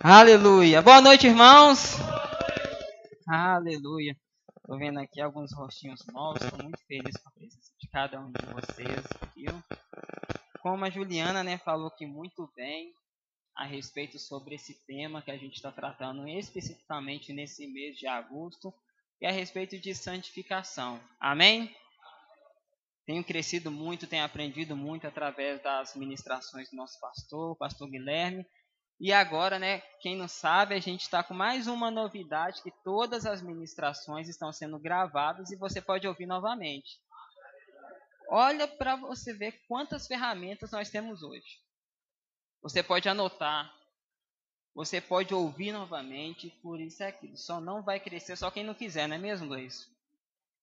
Aleluia. Boa noite, irmãos. Aleluia. Estou vendo aqui alguns rostinhos novos. Estou muito feliz com a presença de cada um de vocês, viu? Como a Juliana né, falou que muito bem a respeito sobre esse tema que a gente está tratando especificamente nesse mês de agosto, e a respeito de santificação. Amém? Tenho crescido muito, tenho aprendido muito através das ministrações do nosso pastor, o pastor Guilherme, e agora, né, quem não sabe, a gente está com mais uma novidade que todas as ministrações estão sendo gravadas e você pode ouvir novamente. Olha para você ver quantas ferramentas nós temos hoje. Você pode anotar, você pode ouvir novamente, por isso é aquilo. Só não vai crescer só quem não quiser, não é mesmo, Luiz?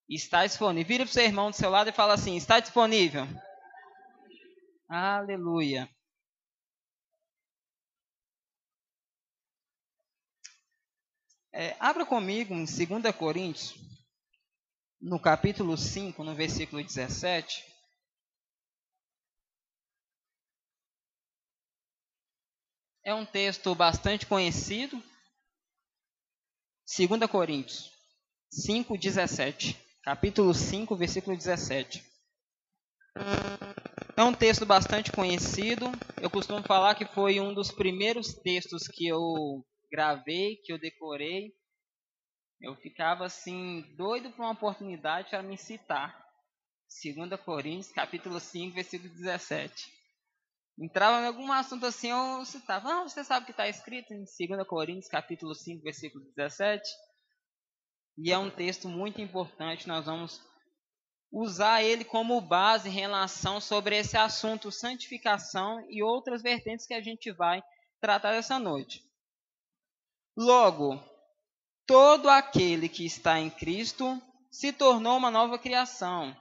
Está disponível. Vira para o seu irmão do seu lado e fala assim: está disponível. Aleluia. É, abra comigo em 2 Coríntios, no capítulo 5, no versículo 17. É um texto bastante conhecido. 2 Coríntios 5, 17. Capítulo 5, versículo 17. É um texto bastante conhecido. Eu costumo falar que foi um dos primeiros textos que eu gravei, que eu decorei, eu ficava assim, doido para uma oportunidade para me citar. 2 Coríntios, capítulo 5, versículo 17. Entrava em algum assunto assim, eu citava. Ah, você sabe o que está escrito em 2 Coríntios, capítulo 5, versículo 17? E é um texto muito importante, nós vamos usar ele como base em relação sobre esse assunto, santificação e outras vertentes que a gente vai tratar essa noite. Logo, todo aquele que está em Cristo se tornou uma nova criação.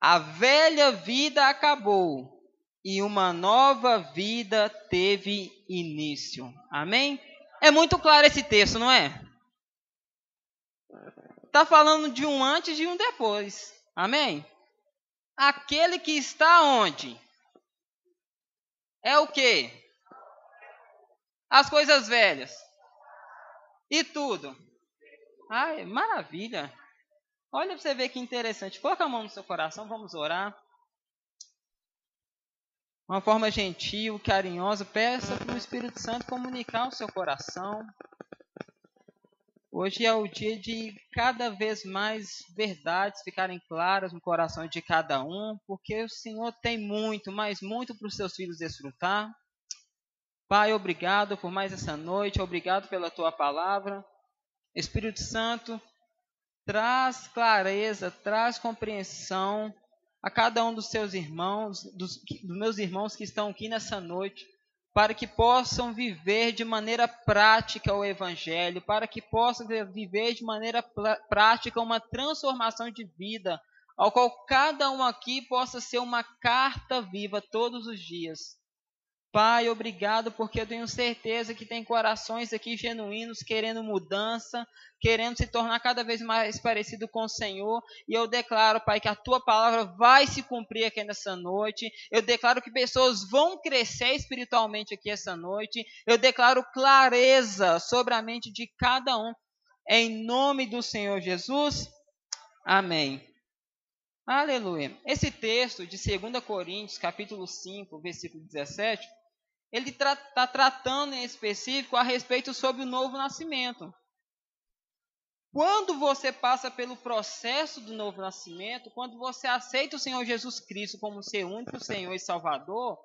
A velha vida acabou e uma nova vida teve início. Amém? É muito claro esse texto, não é? Está falando de um antes e um depois. Amém? Aquele que está onde? É o que? As coisas velhas e tudo. Ai, maravilha. Olha para você ver que interessante. Coloca a mão no seu coração, vamos orar. Uma forma gentil, carinhosa, peça para o Espírito Santo comunicar o seu coração. Hoje é o dia de cada vez mais verdades ficarem claras no coração de cada um, porque o Senhor tem muito, mas muito para os seus filhos desfrutar. Pai, obrigado por mais essa noite, obrigado pela tua palavra. Espírito Santo, traz clareza, traz compreensão a cada um dos seus irmãos, dos, dos meus irmãos que estão aqui nessa noite, para que possam viver de maneira prática o Evangelho, para que possam viver de maneira prática uma transformação de vida, ao qual cada um aqui possa ser uma carta viva todos os dias. Pai, obrigado, porque eu tenho certeza que tem corações aqui genuínos querendo mudança, querendo se tornar cada vez mais parecido com o Senhor. E eu declaro, Pai, que a tua palavra vai se cumprir aqui nessa noite. Eu declaro que pessoas vão crescer espiritualmente aqui essa noite. Eu declaro clareza sobre a mente de cada um. Em nome do Senhor Jesus. Amém. Aleluia. Esse texto de 2 Coríntios, capítulo 5, versículo 17 ele está tra tratando em específico a respeito sobre o novo nascimento. Quando você passa pelo processo do novo nascimento, quando você aceita o Senhor Jesus Cristo como seu único Senhor e Salvador,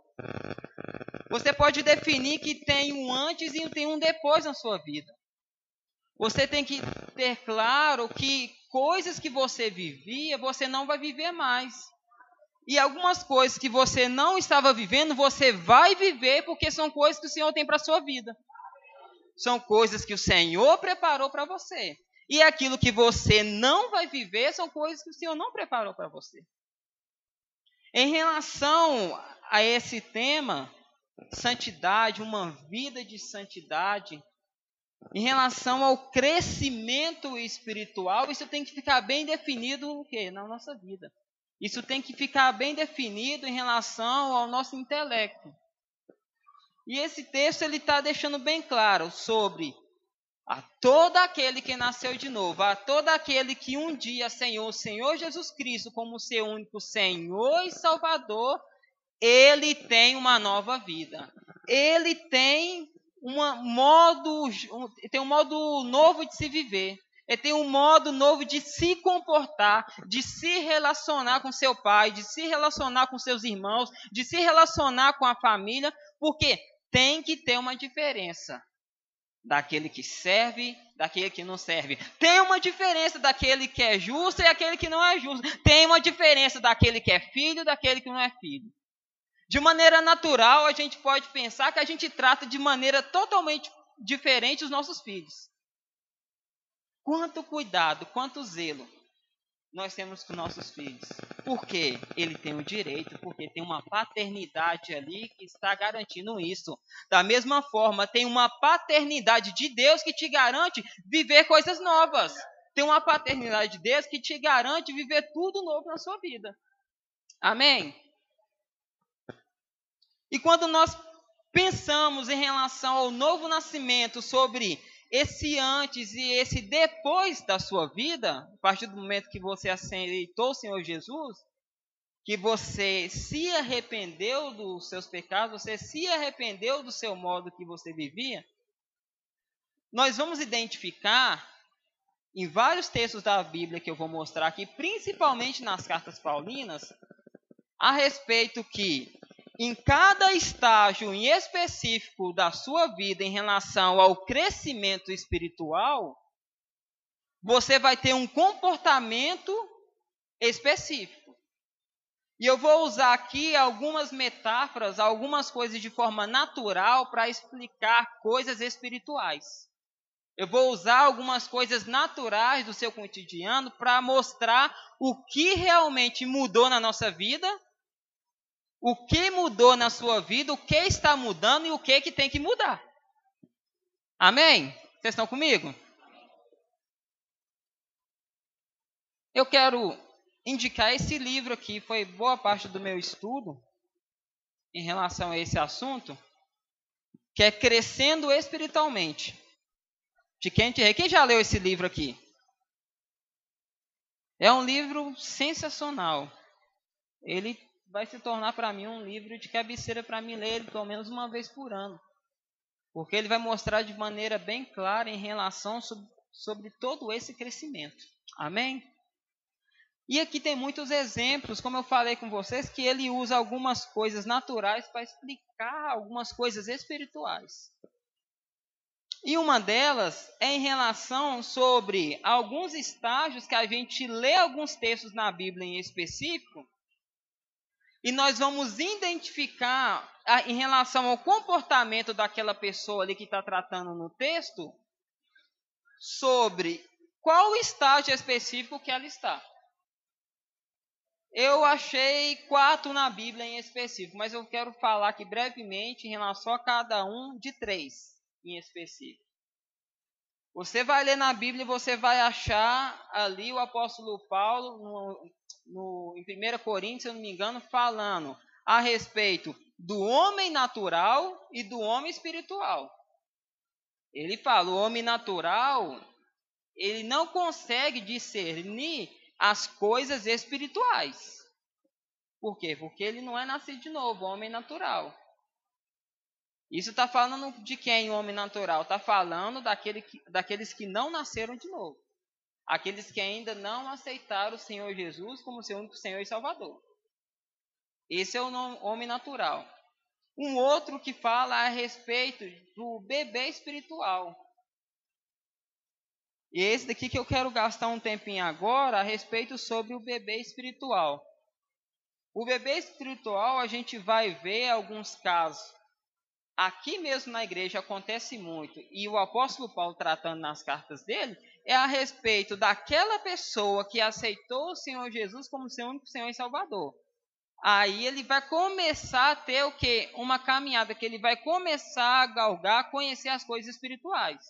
você pode definir que tem um antes e tem um depois na sua vida. Você tem que ter claro que coisas que você vivia, você não vai viver mais. E algumas coisas que você não estava vivendo, você vai viver porque são coisas que o Senhor tem para a sua vida. São coisas que o Senhor preparou para você. E aquilo que você não vai viver são coisas que o Senhor não preparou para você. Em relação a esse tema, santidade, uma vida de santidade, em relação ao crescimento espiritual, isso tem que ficar bem definido no quê? Na nossa vida. Isso tem que ficar bem definido em relação ao nosso intelecto. E esse texto ele está deixando bem claro sobre a todo aquele que nasceu de novo, a todo aquele que um dia Senhor, Senhor Jesus Cristo como seu único Senhor e Salvador, ele tem uma nova vida. Ele tem uma modo, tem um modo novo de se viver. Ele tem um modo novo de se comportar, de se relacionar com seu pai, de se relacionar com seus irmãos, de se relacionar com a família, porque tem que ter uma diferença daquele que serve, daquele que não serve. Tem uma diferença daquele que é justo e aquele que não é justo. Tem uma diferença daquele que é filho e daquele que não é filho. De maneira natural, a gente pode pensar que a gente trata de maneira totalmente diferente os nossos filhos. Quanto cuidado, quanto zelo nós temos com nossos filhos. Porque ele tem o direito, porque tem uma paternidade ali que está garantindo isso. Da mesma forma, tem uma paternidade de Deus que te garante viver coisas novas. Tem uma paternidade de Deus que te garante viver tudo novo na sua vida. Amém? E quando nós pensamos em relação ao novo nascimento, sobre esse antes e esse depois da sua vida, a partir do momento que você aceitou o Senhor Jesus, que você se arrependeu dos seus pecados, você se arrependeu do seu modo que você vivia, nós vamos identificar em vários textos da Bíblia que eu vou mostrar aqui, principalmente nas cartas paulinas, a respeito que em cada estágio em específico da sua vida em relação ao crescimento espiritual, você vai ter um comportamento específico. E eu vou usar aqui algumas metáforas, algumas coisas de forma natural para explicar coisas espirituais. Eu vou usar algumas coisas naturais do seu cotidiano para mostrar o que realmente mudou na nossa vida o que mudou na sua vida, o que está mudando e o que, que tem que mudar. Amém? Vocês estão comigo? Eu quero indicar esse livro aqui, foi boa parte do meu estudo em relação a esse assunto, que é Crescendo Espiritualmente. De quem, quem já leu esse livro aqui? É um livro sensacional. Ele vai se tornar para mim um livro de cabeceira para mim ler ele pelo menos uma vez por ano. Porque ele vai mostrar de maneira bem clara em relação sobre, sobre todo esse crescimento. Amém? E aqui tem muitos exemplos, como eu falei com vocês, que ele usa algumas coisas naturais para explicar algumas coisas espirituais. E uma delas é em relação sobre alguns estágios que a gente lê alguns textos na Bíblia em específico e nós vamos identificar em relação ao comportamento daquela pessoa ali que está tratando no texto sobre qual estágio específico que ela está. Eu achei quatro na Bíblia em específico, mas eu quero falar aqui brevemente em relação a cada um de três em específico. Você vai ler na Bíblia e você vai achar ali o apóstolo Paulo, no, em 1 Coríntios, se eu não me engano, falando a respeito do homem natural e do homem espiritual. Ele fala, o homem natural, ele não consegue discernir as coisas espirituais. Por quê? Porque ele não é nascido de novo, homem natural. Isso está falando de quem, o homem natural? Está falando daquele que, daqueles que não nasceram de novo aqueles que ainda não aceitaram o Senhor Jesus como seu único Senhor e Salvador. Esse é o homem natural. Um outro que fala a respeito do bebê espiritual. E esse daqui que eu quero gastar um tempinho agora a respeito sobre o bebê espiritual. O bebê espiritual, a gente vai ver alguns casos. Aqui mesmo na igreja acontece muito. E o apóstolo Paulo, tratando nas cartas dele, é a respeito daquela pessoa que aceitou o Senhor Jesus como seu único Senhor e Salvador. Aí ele vai começar a ter o quê? Uma caminhada que ele vai começar a galgar, conhecer as coisas espirituais.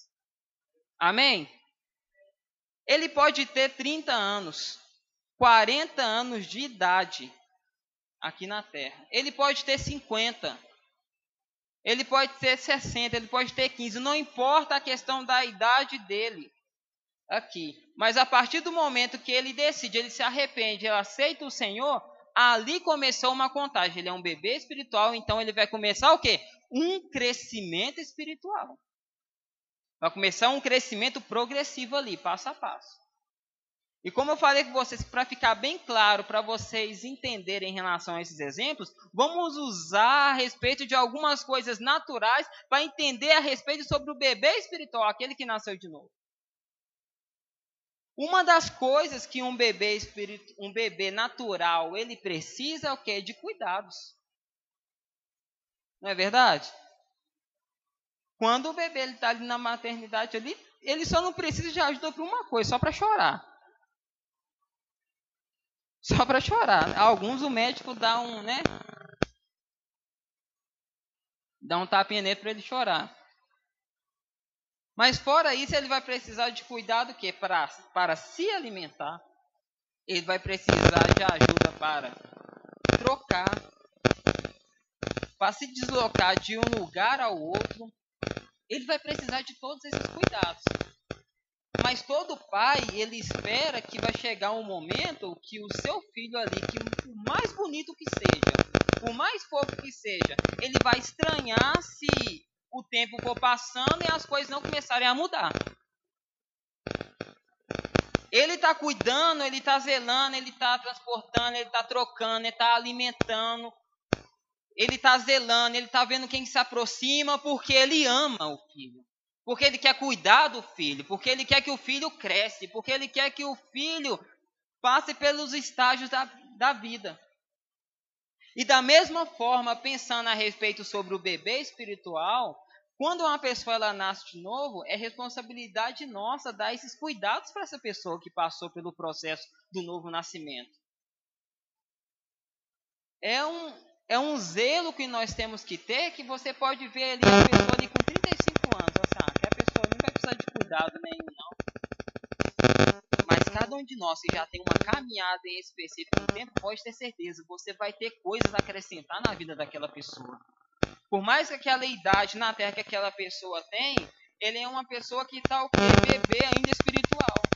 Amém? Ele pode ter 30 anos, 40 anos de idade aqui na terra. Ele pode ter 50. ele pode ter 60, ele pode ter 15, não importa a questão da idade dele aqui. Mas a partir do momento que ele decide, ele se arrepende, ele aceita o Senhor, ali começou uma contagem. Ele é um bebê espiritual, então ele vai começar o quê? Um crescimento espiritual. Vai começar um crescimento progressivo ali, passo a passo. E como eu falei com vocês, para ficar bem claro, para vocês entenderem em relação a esses exemplos, vamos usar a respeito de algumas coisas naturais para entender a respeito sobre o bebê espiritual, aquele que nasceu de novo. Uma das coisas que um bebê espiritu, um bebê natural, ele precisa é o quê? De cuidados. Não é verdade? Quando o bebê está ali na maternidade, ele, ele só não precisa de ajuda para uma coisa, só para chorar. Só para chorar. Alguns o médico dá um, né? Dá um tapinha nele para ele chorar. Mas fora isso, ele vai precisar de cuidado que para para se alimentar. Ele vai precisar de ajuda para trocar, para se deslocar de um lugar ao outro, ele vai precisar de todos esses cuidados. Mas todo pai, ele espera que vai chegar um momento que o seu filho ali, que por mais bonito que seja, por mais fofo que seja, ele vai estranhar se o tempo for passando e as coisas não começarem a mudar. Ele está cuidando, ele está zelando, ele está transportando, ele está trocando, ele está alimentando, ele está zelando, ele está vendo quem se aproxima, porque ele ama o filho. Porque ele quer cuidar do filho, porque ele quer que o filho cresce, porque ele quer que o filho passe pelos estágios da, da vida. E da mesma forma, pensando a respeito sobre o bebê espiritual, quando uma pessoa ela nasce de novo, é responsabilidade nossa dar esses cuidados para essa pessoa que passou pelo processo do novo nascimento. É um, é um zelo que nós temos que ter, que você pode ver ali a pessoa ali com 35 anos, assim, ah, que a pessoa não vai precisar de cuidado nenhum, não. Cada um de nós que já tem uma caminhada em específico no tempo, pode ter certeza, você vai ter coisas a acrescentar na vida daquela pessoa. Por mais que aquela idade na Terra que aquela pessoa tem, ele é uma pessoa que está o quê? Bebê ainda espiritual.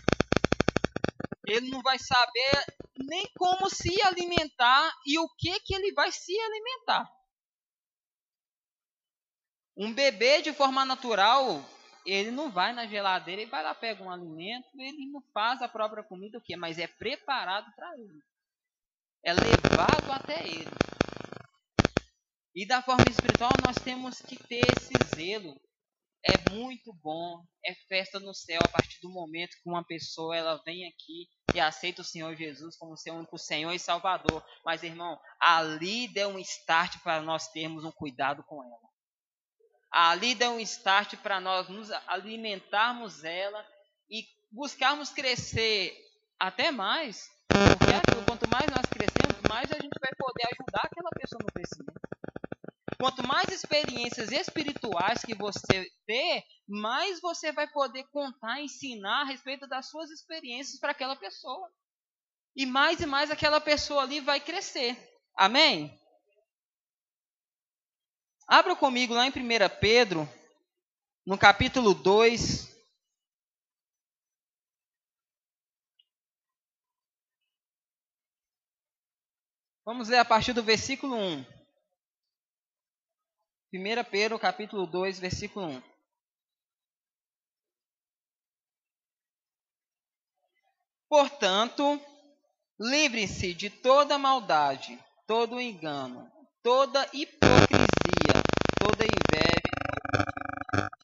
Ele não vai saber nem como se alimentar e o que que ele vai se alimentar. Um bebê de forma natural, ele não vai na geladeira e vai lá pega um alimento, ele não faz a própria comida o quê? Mas é preparado para ele. É levado até ele. E da forma espiritual nós temos que ter esse zelo. É muito bom, é festa no céu a partir do momento que uma pessoa ela vem aqui e aceita o Senhor Jesus como seu único Senhor e Salvador. Mas, irmão, ali deu um start para nós termos um cuidado com ela. Ali deu um start para nós nos alimentarmos ela e buscarmos crescer até mais. Porque quanto mais nós crescemos, mais a gente vai poder ajudar aquela pessoa no crescimento. Quanto mais experiências espirituais que você ter, mais você vai poder contar, ensinar a respeito das suas experiências para aquela pessoa. E mais e mais aquela pessoa ali vai crescer. Amém? Abra comigo lá em 1 Pedro, no capítulo 2. Vamos ler a partir do versículo 1. 1 Pedro capítulo 2, versículo 1. Portanto, livre-se de toda maldade, todo engano, toda hipocrisia,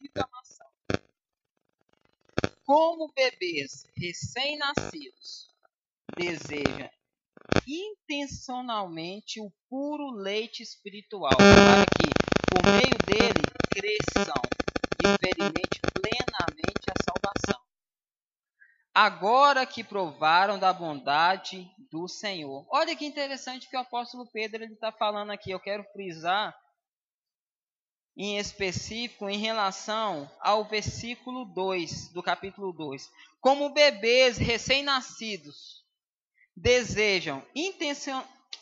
difamação. Como bebês recém-nascidos desejam intencionalmente o puro leite espiritual, para que por meio dele cresçam e experimente plenamente a salvação. Agora que provaram da bondade do Senhor. Olha que interessante que o apóstolo Pedro está falando aqui. Eu quero frisar em específico em relação ao versículo 2 do capítulo 2. Como bebês recém-nascidos desejam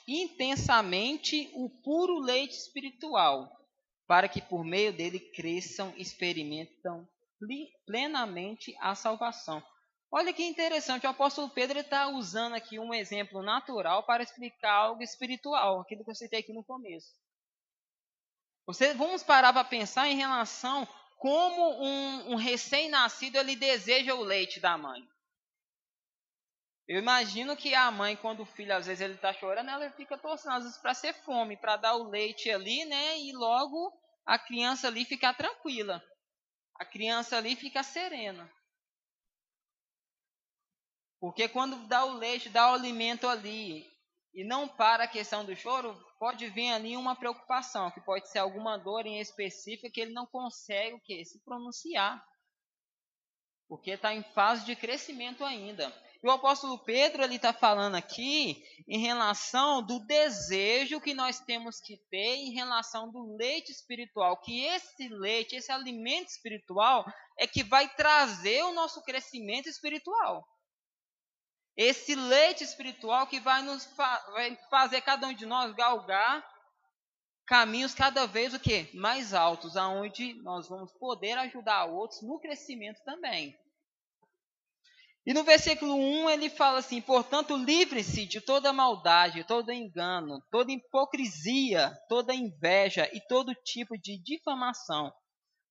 intensamente o puro leite espiritual para que por meio dele cresçam, experimentam plenamente a salvação. Olha que interessante, o apóstolo Pedro está usando aqui um exemplo natural para explicar algo espiritual, aquilo que eu citei aqui no começo. Você, vamos parar para pensar em relação como um, um recém-nascido ele deseja o leite da mãe. Eu imagino que a mãe, quando o filho às vezes ele está chorando, ela fica torcendo às vezes para ser fome, para dar o leite ali, né? E logo a criança ali ficar tranquila. A criança ali fica serena. Porque quando dá o leite, dá o alimento ali, e não para a questão do choro, pode vir ali uma preocupação, que pode ser alguma dor em específica que ele não consegue o quê? se pronunciar. Porque está em fase de crescimento ainda. E o apóstolo Pedro ele está falando aqui em relação do desejo que nós temos que ter em relação do leite espiritual, que esse leite, esse alimento espiritual é que vai trazer o nosso crescimento espiritual. Esse leite espiritual que vai nos vai fazer cada um de nós galgar caminhos cada vez o que mais altos, aonde nós vamos poder ajudar outros no crescimento também. E no versículo 1 ele fala assim: portanto, livre-se de toda maldade, todo engano, toda hipocrisia, toda inveja e todo tipo de difamação.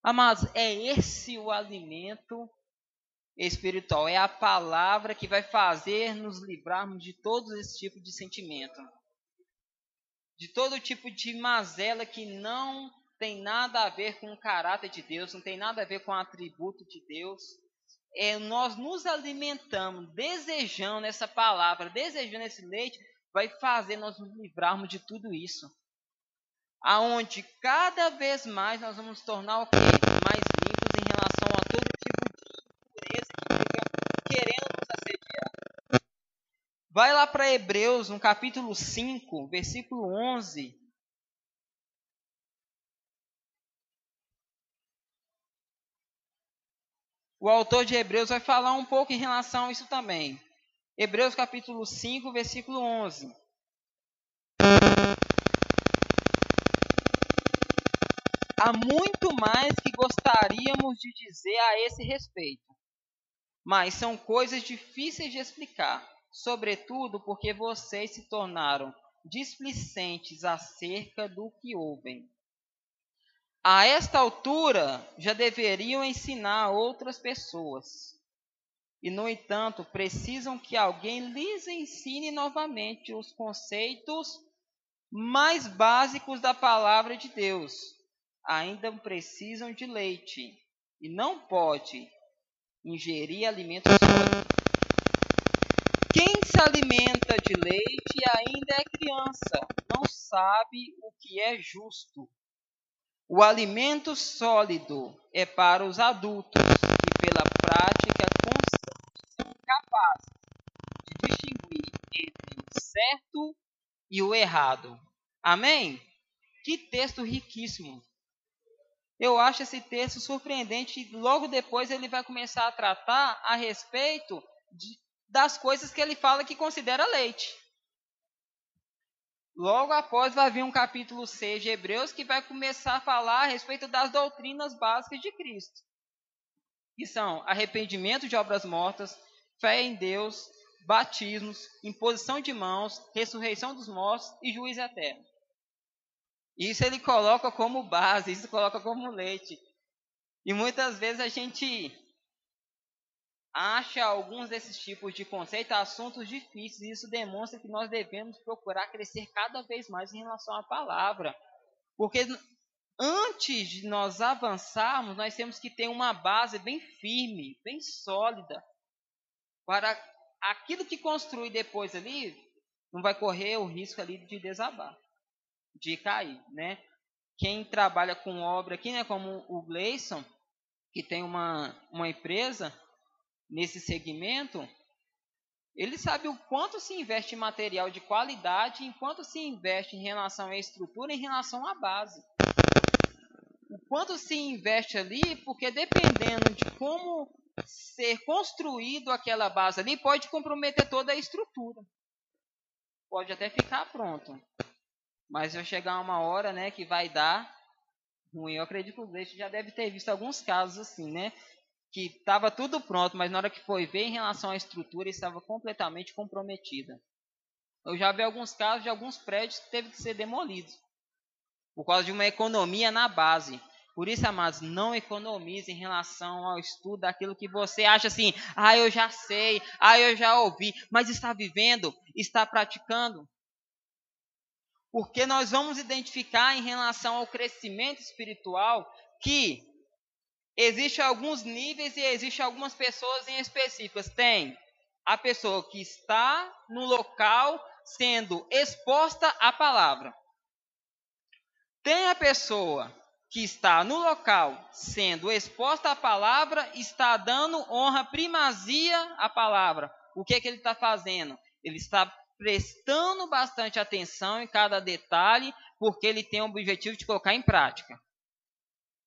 Amados, é esse o alimento espiritual, é a palavra que vai fazer nos livrarmos de todos esse tipo de sentimento, de todo tipo de mazela que não tem nada a ver com o caráter de Deus, não tem nada a ver com o atributo de Deus é, nós nos alimentamos desejando essa palavra, desejando esse leite, vai fazer nós nos livrarmos de tudo isso. Aonde cada vez mais nós vamos tornar o quê? mais limpos em relação a todo tipo de impureza que fica querendo nos assediar. Vai lá para Hebreus, no capítulo 5, versículo 11. o autor de Hebreus vai falar um pouco em relação a isso também. Hebreus capítulo 5, versículo 11. Há muito mais que gostaríamos de dizer a esse respeito, mas são coisas difíceis de explicar, sobretudo porque vocês se tornaram displicentes acerca do que ouvem a esta altura já deveriam ensinar outras pessoas. E, no entanto, precisam que alguém lhes ensine novamente os conceitos mais básicos da palavra de Deus. Ainda precisam de leite e não pode ingerir alimentos. Se alimenta de leite ainda é criança, não sabe o que é justo o alimento sólido é para os adultos que, pela prática constante, são capazes de distinguir entre o certo e o errado. Amém? Que texto riquíssimo. Eu acho esse texto surpreendente e logo depois ele vai começar a tratar a respeito de, das coisas que ele fala que considera leite. Logo após vai vir um capítulo 6 de Hebreus que vai começar a falar a respeito das doutrinas básicas de Cristo. Que são arrependimento de obras mortas, fé em Deus, batismos, imposição de mãos, ressurreição dos mortos e juízo eterno. Isso ele coloca como base, isso coloca como leite. E muitas vezes a gente acha alguns desses tipos de conceitos assuntos difíceis, e isso demonstra que nós devemos procurar crescer cada vez mais em relação à palavra. Porque antes de nós avançarmos, nós temos que ter uma base bem firme, bem sólida, para aquilo que construir depois ali não vai correr o risco ali de desabar, de cair, né? Quem trabalha com obra aqui, né, como o Gleison, que tem uma, uma empresa, nesse segmento, ele sabe o quanto se investe em material de qualidade, enquanto se investe em relação à estrutura, em relação à base. O quanto se investe ali, porque dependendo de como ser construído aquela base ali, pode comprometer toda a estrutura. Pode até ficar pronto. Mas vai chegar uma hora né, que vai dar ruim. Eu acredito que o Gleice já deve ter visto alguns casos assim, né? Que estava tudo pronto, mas na hora que foi ver em relação à estrutura, estava completamente comprometida. Eu já vi alguns casos de alguns prédios que teve que ser demolidos por causa de uma economia na base. Por isso, amados, não economize em relação ao estudo daquilo que você acha assim, ah, eu já sei, ah, eu já ouvi, mas está vivendo, está praticando. Porque nós vamos identificar em relação ao crescimento espiritual que existem alguns níveis e existem algumas pessoas em específicas. Tem a pessoa que está no local sendo exposta à palavra. Tem a pessoa que está no local sendo exposta à palavra, está dando honra, primazia à palavra. O que, é que ele está fazendo? Ele está prestando bastante atenção em cada detalhe, porque ele tem o objetivo de colocar em prática.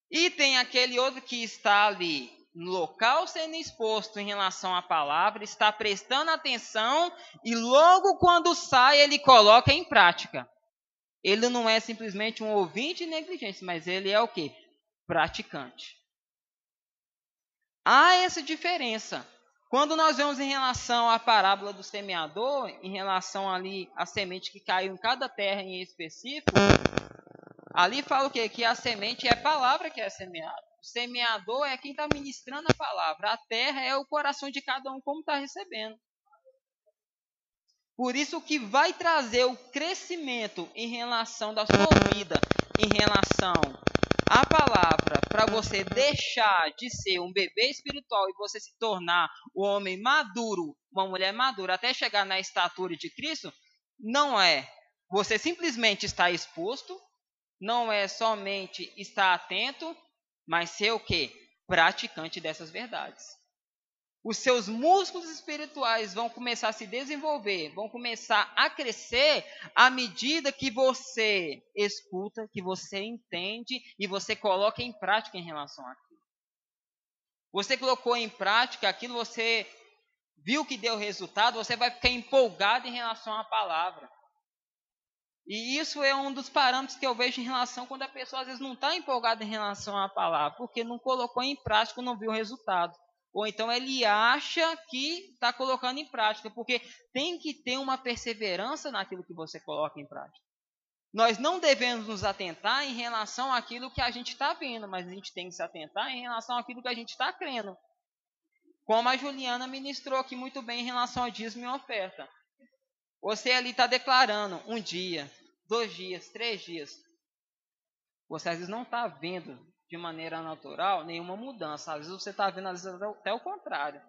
E tem aquele outro que está ali no local sendo exposto em relação à palavra, está prestando atenção e logo quando sai ele coloca em prática. Ele não é simplesmente um ouvinte negligente, mas ele é o que? Praticante. Há essa diferença. Quando nós vemos em relação à parábola do semeador, em relação ali à semente que caiu em cada terra em específico, ali fala o quê? Que a semente é a palavra que é semeada. O semeador é quem está ministrando a palavra. A terra é o coração de cada um como está recebendo. Por isso que vai trazer o crescimento em relação da sua vida, em relação à palavra, para você deixar de ser um bebê espiritual e você se tornar um homem maduro, uma mulher madura, até chegar na estatura de Cristo, não é você simplesmente estar exposto, não é somente estar atento, mas ser o que? Praticante dessas verdades os seus músculos espirituais vão começar a se desenvolver, vão começar a crescer à medida que você escuta, que você entende e você coloca em prática em relação àquilo. Você colocou em prática aquilo, você viu que deu resultado, você vai ficar empolgado em relação à palavra. E isso é um dos parâmetros que eu vejo em relação quando a pessoa às vezes não está empolgada em relação à palavra, porque não colocou em prática, não viu o resultado ou então ele acha que está colocando em prática, porque tem que ter uma perseverança naquilo que você coloca em prática. Nós não devemos nos atentar em relação àquilo que a gente está vendo, mas a gente tem que se atentar em relação àquilo que a gente está crendo. Como a Juliana ministrou aqui muito bem em relação ao dízimo e oferta. Você ali está declarando um dia, dois dias, três dias. Você às vezes não está vendo de maneira natural nenhuma mudança. Às vezes você está vendo vezes, até o contrário.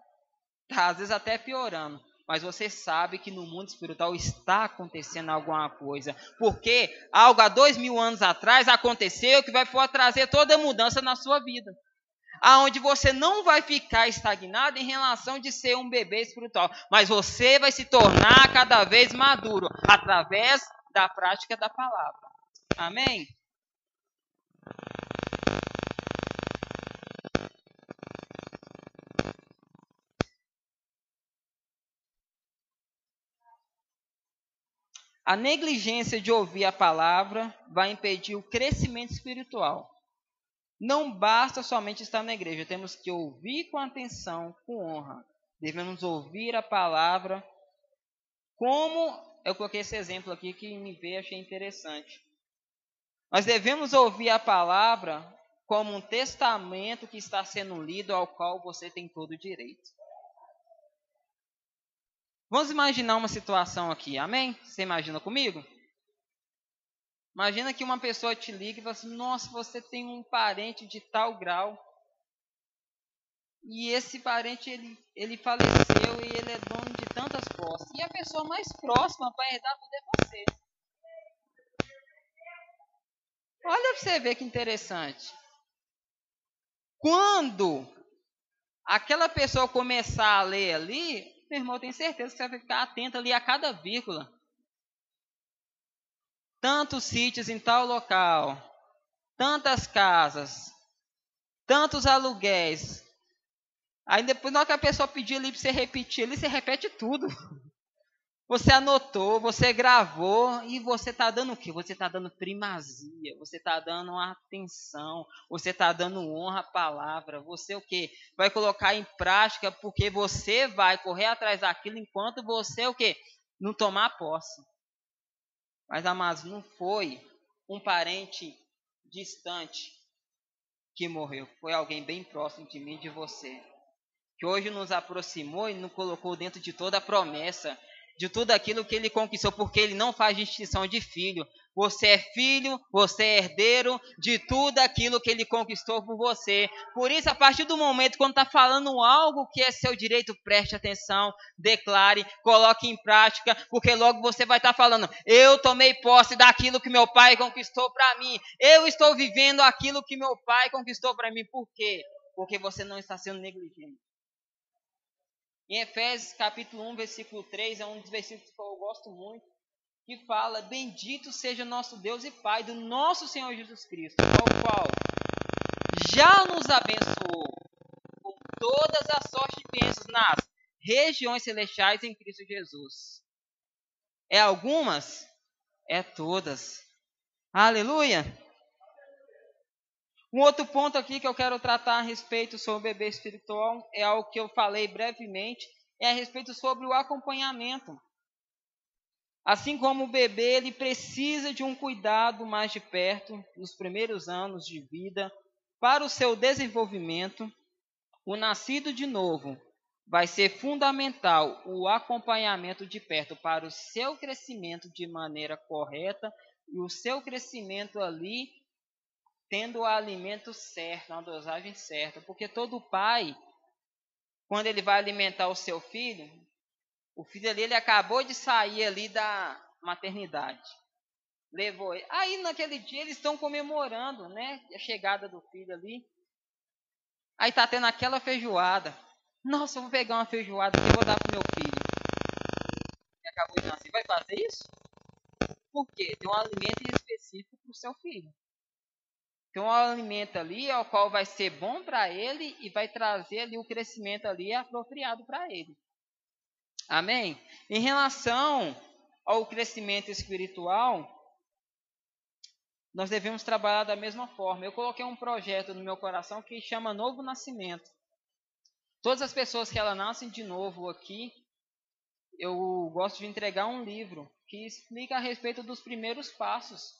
Tá, às vezes até piorando. Mas você sabe que no mundo espiritual está acontecendo alguma coisa. Porque algo há dois mil anos atrás aconteceu que vai trazer toda a mudança na sua vida. Aonde você não vai ficar estagnado em relação de ser um bebê espiritual. Mas você vai se tornar cada vez maduro através da prática da palavra. Amém? A negligência de ouvir a palavra vai impedir o crescimento espiritual. Não basta somente estar na igreja, temos que ouvir com atenção, com honra. Devemos ouvir a palavra. Como eu coloquei esse exemplo aqui que me veio achei interessante. Nós devemos ouvir a palavra como um testamento que está sendo lido ao qual você tem todo o direito. Vamos imaginar uma situação aqui, amém? Você imagina comigo? Imagina que uma pessoa te liga e fala assim: Nossa, você tem um parente de tal grau. E esse parente ele, ele faleceu e ele é dono E a pessoa mais próxima para herdar tudo é você. Olha para você ver que interessante. Quando aquela pessoa começar a ler ali, meu irmão, tenho certeza que você vai ficar atento ali a cada vírgula. Tantos sítios em tal local, tantas casas, tantos aluguéis. Aí depois, na hora que a pessoa pedir ali para você repetir, ali você repete tudo. Você anotou, você gravou e você está dando o quê? Você está dando primazia, você está dando atenção, você está dando honra à palavra. Você o quê? Vai colocar em prática porque você vai correr atrás daquilo enquanto você o quê? Não tomar posse. Mas, amados, não foi um parente distante que morreu. Foi alguém bem próximo de mim e de você. Que hoje nos aproximou e nos colocou dentro de toda a promessa de tudo aquilo que ele conquistou, porque ele não faz distinção de filho. Você é filho, você é herdeiro de tudo aquilo que ele conquistou por você. Por isso, a partir do momento quando está falando algo que é seu direito, preste atenção, declare, coloque em prática, porque logo você vai estar tá falando: eu tomei posse daquilo que meu pai conquistou para mim. Eu estou vivendo aquilo que meu pai conquistou para mim. Por quê? Porque você não está sendo negligente. Em Efésios capítulo 1, versículo 3, é um dos versículos que eu gosto muito, que fala: Bendito seja nosso Deus e Pai do nosso Senhor Jesus Cristo, o qual já nos abençoou com todas as sortes de bênçãos nas regiões celestiais em Cristo Jesus. É algumas? É todas. Aleluia! Um outro ponto aqui que eu quero tratar a respeito sobre o bebê espiritual é algo que eu falei brevemente, é a respeito sobre o acompanhamento. Assim como o bebê, ele precisa de um cuidado mais de perto nos primeiros anos de vida para o seu desenvolvimento, o nascido de novo vai ser fundamental o acompanhamento de perto para o seu crescimento de maneira correta e o seu crescimento ali tendo o alimento certo, uma dosagem certa. Porque todo pai, quando ele vai alimentar o seu filho, o filho ali ele acabou de sair ali da maternidade. Levou ele. Aí naquele dia eles estão comemorando, né? A chegada do filho ali. Aí tá tendo aquela feijoada. Nossa, eu vou pegar uma feijoada que eu vou dar pro meu filho. E acabou de nascer. Vai fazer isso? Por quê? Tem um alimento específico para o seu filho. Tem um alimento ali ao qual vai ser bom para ele e vai trazer ali o crescimento ali apropriado para ele. Amém? Em relação ao crescimento espiritual, nós devemos trabalhar da mesma forma. Eu coloquei um projeto no meu coração que chama Novo Nascimento. Todas as pessoas que ela nascem de novo aqui, eu gosto de entregar um livro que explica a respeito dos primeiros passos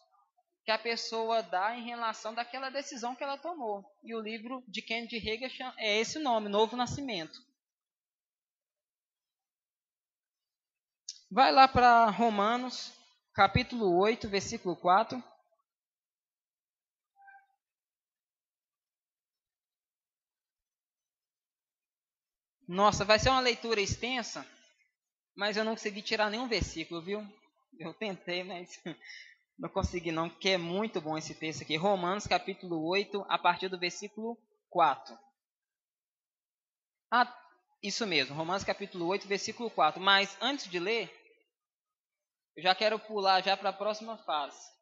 que a pessoa dá em relação daquela decisão que ela tomou. E o livro de Kennedy Hagin é esse nome, Novo Nascimento. Vai lá para Romanos, capítulo 8, versículo 4. Nossa, vai ser uma leitura extensa, mas eu não consegui tirar nenhum versículo, viu? Eu tentei, mas Não consegui não, porque é muito bom esse texto aqui. Romanos capítulo 8, a partir do versículo 4. Ah, isso mesmo, Romanos capítulo 8, versículo 4. Mas antes de ler, eu já quero pular já para a próxima fase.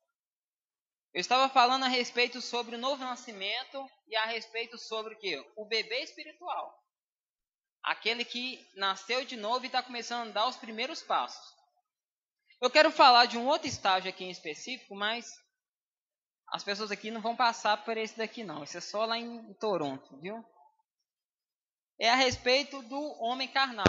Eu estava falando a respeito sobre o novo nascimento e a respeito sobre o que? O bebê espiritual. Aquele que nasceu de novo e está começando a dar os primeiros passos. Eu quero falar de um outro estágio aqui em específico, mas as pessoas aqui não vão passar por esse daqui não. Isso é só lá em Toronto, viu? É a respeito do homem carnal.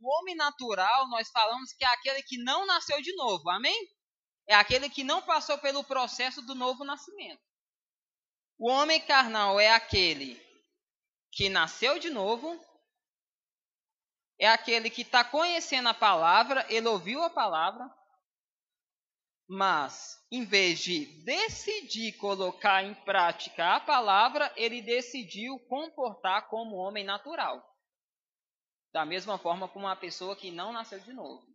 O é homem natural, nós falamos que é aquele que não nasceu de novo, amém? É aquele que não passou pelo processo do novo nascimento. O homem carnal é aquele que nasceu de novo, é aquele que está conhecendo a palavra, ele ouviu a palavra, mas em vez de decidir colocar em prática a palavra, ele decidiu comportar como homem natural. Da mesma forma como uma pessoa que não nasceu de novo.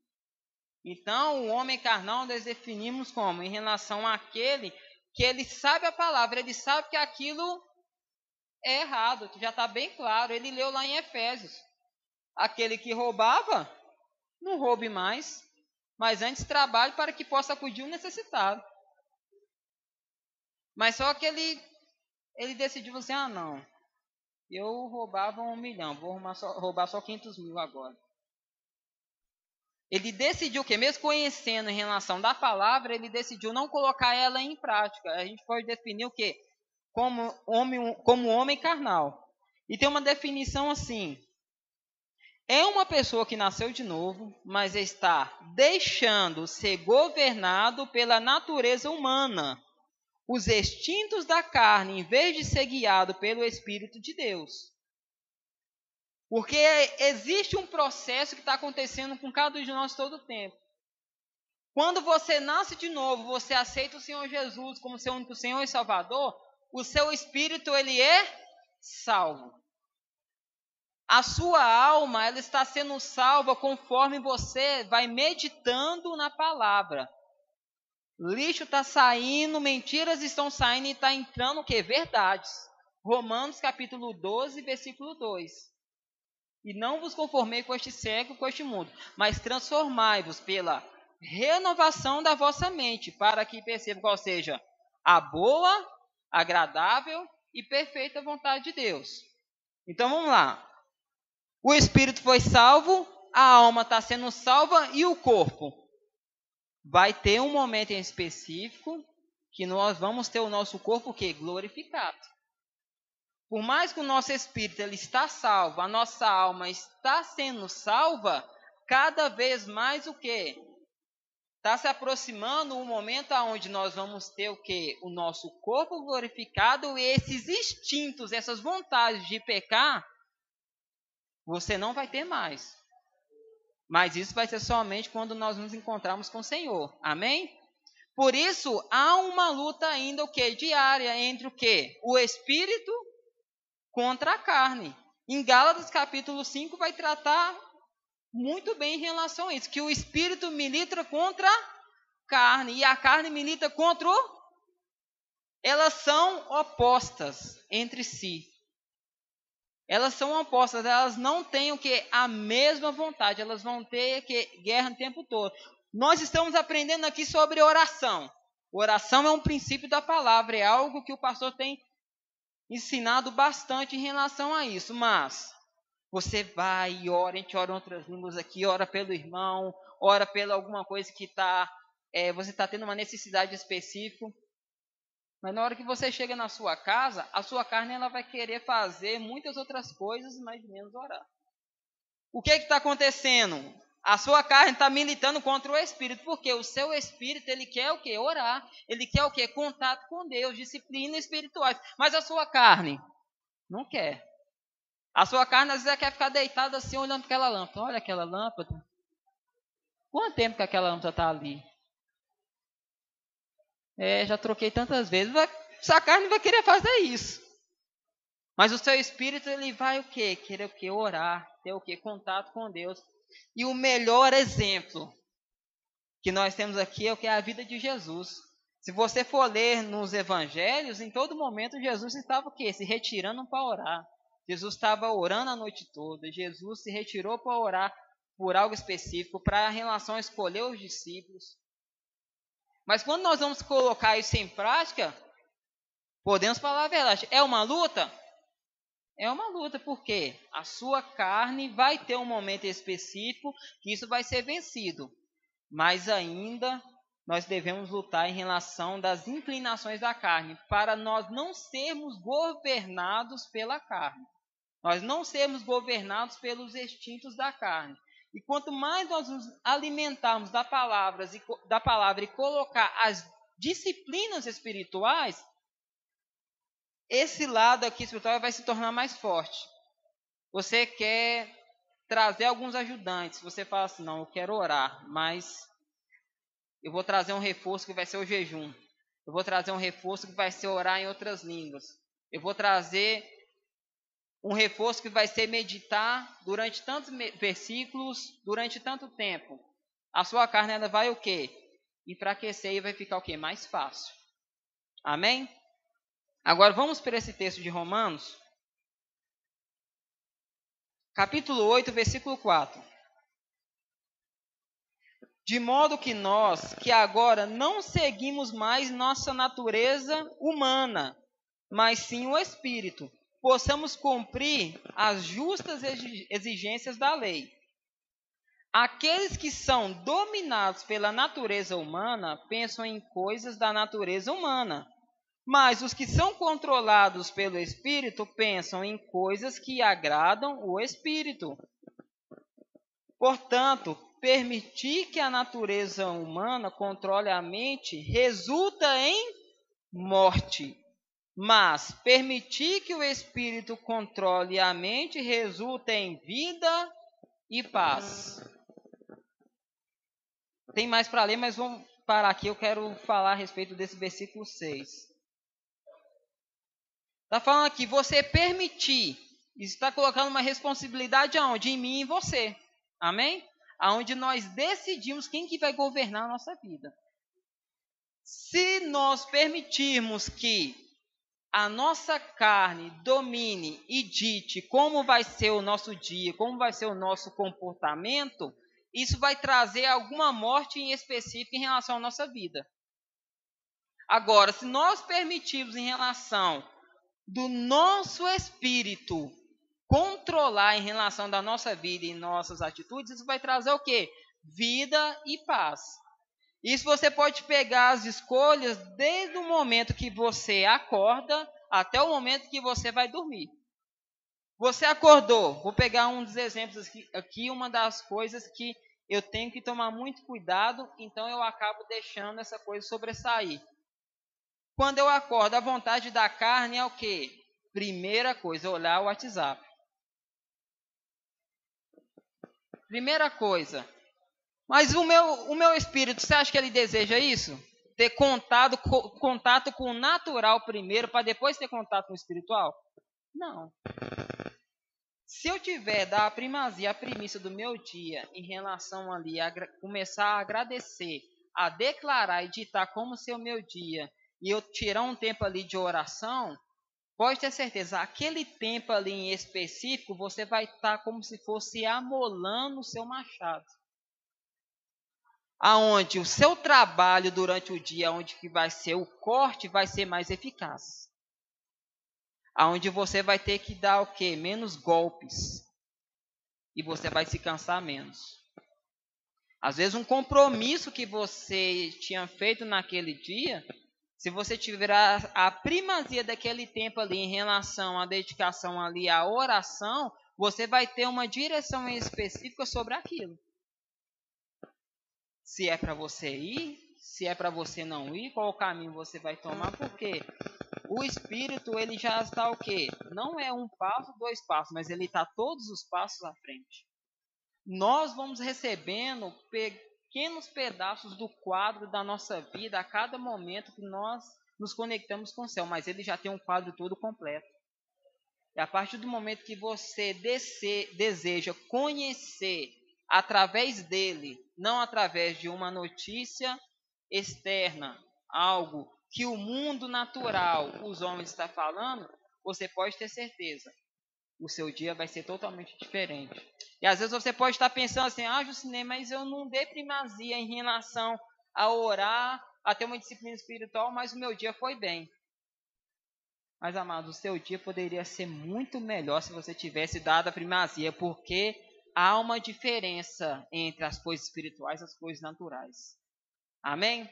Então, o homem carnal nós definimos como em relação àquele que ele sabe a palavra, ele sabe que aquilo é errado, já está bem claro. Ele leu lá em Efésios. Aquele que roubava, não roube mais, mas antes trabalhe para que possa acudir o necessitado. Mas só que ele, ele decidiu assim, ah não, eu roubava um milhão, vou só, roubar só 500 mil agora. Ele decidiu que? Mesmo conhecendo em relação da palavra, ele decidiu não colocar ela em prática. A gente pode definir o que? Como homem, como homem carnal. E tem uma definição assim: é uma pessoa que nasceu de novo, mas está deixando ser governado pela natureza humana, os instintos da carne, em vez de ser guiado pelo Espírito de Deus. Porque existe um processo que está acontecendo com cada um de nós todo o tempo. Quando você nasce de novo, você aceita o Senhor Jesus como seu único Senhor e Salvador, o seu espírito ele é salvo. A sua alma ela está sendo salva conforme você vai meditando na palavra. Lixo está saindo, mentiras estão saindo e está entrando o que? Verdades. Romanos capítulo 12, versículo 2. E não vos conformei com este século, com este mundo, mas transformai-vos pela renovação da vossa mente, para que percebam qual seja a boa, agradável e perfeita vontade de Deus. Então vamos lá. O espírito foi salvo, a alma está sendo salva e o corpo. Vai ter um momento em específico que nós vamos ter o nosso corpo que glorificado. Por mais que o nosso espírito ele está salvo, a nossa alma está sendo salva, cada vez mais o que? Está se aproximando o momento onde nós vamos ter o que? O nosso corpo glorificado e esses instintos, essas vontades de pecar, você não vai ter mais. Mas isso vai ser somente quando nós nos encontrarmos com o Senhor. Amém? Por isso, há uma luta ainda o que? Diária entre o que? O espírito contra a carne. Em Gálatas capítulo 5 vai tratar muito bem em relação a isso, que o espírito milita contra a carne e a carne milita contra o elas são opostas entre si. Elas são opostas, elas não têm o que a mesma vontade, elas vão ter que guerra o tempo todo. Nós estamos aprendendo aqui sobre oração. Oração é um princípio da palavra, é algo que o pastor tem ensinado bastante em relação a isso, mas você vai e ora, a gente ora em outras línguas aqui, ora pelo irmão, ora pela alguma coisa que está, é, você está tendo uma necessidade específica. Mas na hora que você chega na sua casa, a sua carne ela vai querer fazer muitas outras coisas, mas menos orar. O que está acontecendo? A sua carne está militando contra o espírito, porque o seu espírito ele quer o que? Orar. Ele quer o que? Contato com Deus, disciplina espirituais. Mas a sua carne não quer. A sua carne às vezes quer ficar deitada assim olhando para aquela lâmpada. Olha aquela lâmpada. Quanto tempo que aquela lâmpada está ali? É, já troquei tantas vezes. Sua carne vai querer fazer isso. Mas o seu espírito ele vai o quê? Querer o quê? Orar, ter o quê? Contato com Deus. E o melhor exemplo que nós temos aqui é o que é a vida de Jesus. Se você for ler nos evangelhos, em todo momento Jesus estava o quê? Se retirando para orar. Jesus estava orando a noite toda. Jesus se retirou para orar por algo específico, para a relação escolher os discípulos. Mas quando nós vamos colocar isso em prática, podemos falar a verdade. É uma luta? É uma luta, porque a sua carne vai ter um momento específico que isso vai ser vencido. Mas ainda nós devemos lutar em relação das inclinações da carne, para nós não sermos governados pela carne. Nós não sermos governados pelos instintos da carne. E quanto mais nós nos alimentarmos da palavra, da palavra e colocar as disciplinas espirituais, esse lado aqui espiritual vai se tornar mais forte. Você quer trazer alguns ajudantes, você fala assim, não, eu quero orar, mas eu vou trazer um reforço que vai ser o jejum. Eu vou trazer um reforço que vai ser orar em outras línguas. Eu vou trazer um reforço que vai ser meditar durante tantos versículos, durante tanto tempo. A sua carne ela vai o quê? Enfraquecer e vai ficar o quê? Mais fácil. Amém? Agora vamos para esse texto de Romanos. Capítulo 8, versículo 4. De modo que nós, que agora não seguimos mais nossa natureza humana, mas sim o Espírito possamos cumprir as justas exigências da lei. Aqueles que são dominados pela natureza humana pensam em coisas da natureza humana, mas os que são controlados pelo Espírito pensam em coisas que agradam o Espírito. Portanto, permitir que a natureza humana controle a mente resulta em morte. Mas permitir que o espírito controle a mente resulta em vida e paz. Tem mais para ler, mas vamos parar aqui. Eu quero falar a respeito desse versículo 6. Está falando aqui, você permitir. está colocando uma responsabilidade aonde? Em mim e em você. Amém? aonde nós decidimos quem que vai governar a nossa vida. Se nós permitirmos que a nossa carne domine e dite como vai ser o nosso dia, como vai ser o nosso comportamento, isso vai trazer alguma morte em específico em relação à nossa vida. Agora, se nós permitirmos em relação do nosso espírito controlar em relação da nossa vida e nossas atitudes, isso vai trazer o quê? Vida e paz. Isso você pode pegar as escolhas desde o momento que você acorda até o momento que você vai dormir. Você acordou, vou pegar um dos exemplos aqui, aqui, uma das coisas que eu tenho que tomar muito cuidado, então eu acabo deixando essa coisa sobressair. Quando eu acordo, a vontade da carne é o quê? Primeira coisa, olhar o WhatsApp. Primeira coisa. Mas o meu, o meu espírito, você acha que ele deseja isso? Ter contato, contato com o natural primeiro, para depois ter contato com o espiritual? Não. Se eu tiver dar a primazia, a primícia do meu dia em relação ali a começar a agradecer, a declarar e ditar como ser o meu dia, e eu tirar um tempo ali de oração, Pode ter certeza, aquele tempo ali em específico, você vai estar tá como se fosse amolando o seu machado. Aonde o seu trabalho durante o dia, onde que vai ser o corte, vai ser mais eficaz. Aonde você vai ter que dar o quê? Menos golpes. E você vai se cansar menos. Às vezes um compromisso que você tinha feito naquele dia, se você tiver a, a primazia daquele tempo ali em relação à dedicação ali à oração, você vai ter uma direção específica sobre aquilo. Se é para você ir, se é para você não ir, qual caminho você vai tomar, porque o espírito ele já está o quê? Não é um passo, dois passos, mas ele está todos os passos à frente. Nós vamos recebendo pequenos pedaços do quadro da nossa vida a cada momento que nós nos conectamos com o céu, mas ele já tem um quadro todo completo. E a partir do momento que você deseja conhecer através dele, não através de uma notícia externa, algo que o mundo natural, os homens estão falando, você pode ter certeza, o seu dia vai ser totalmente diferente. E às vezes você pode estar pensando assim, ah, Jucinei, mas eu não dei primazia em relação a orar, a ter uma disciplina espiritual, mas o meu dia foi bem. Mas, amado, o seu dia poderia ser muito melhor se você tivesse dado a primazia, porque há uma diferença entre as coisas espirituais e as coisas naturais. Amém?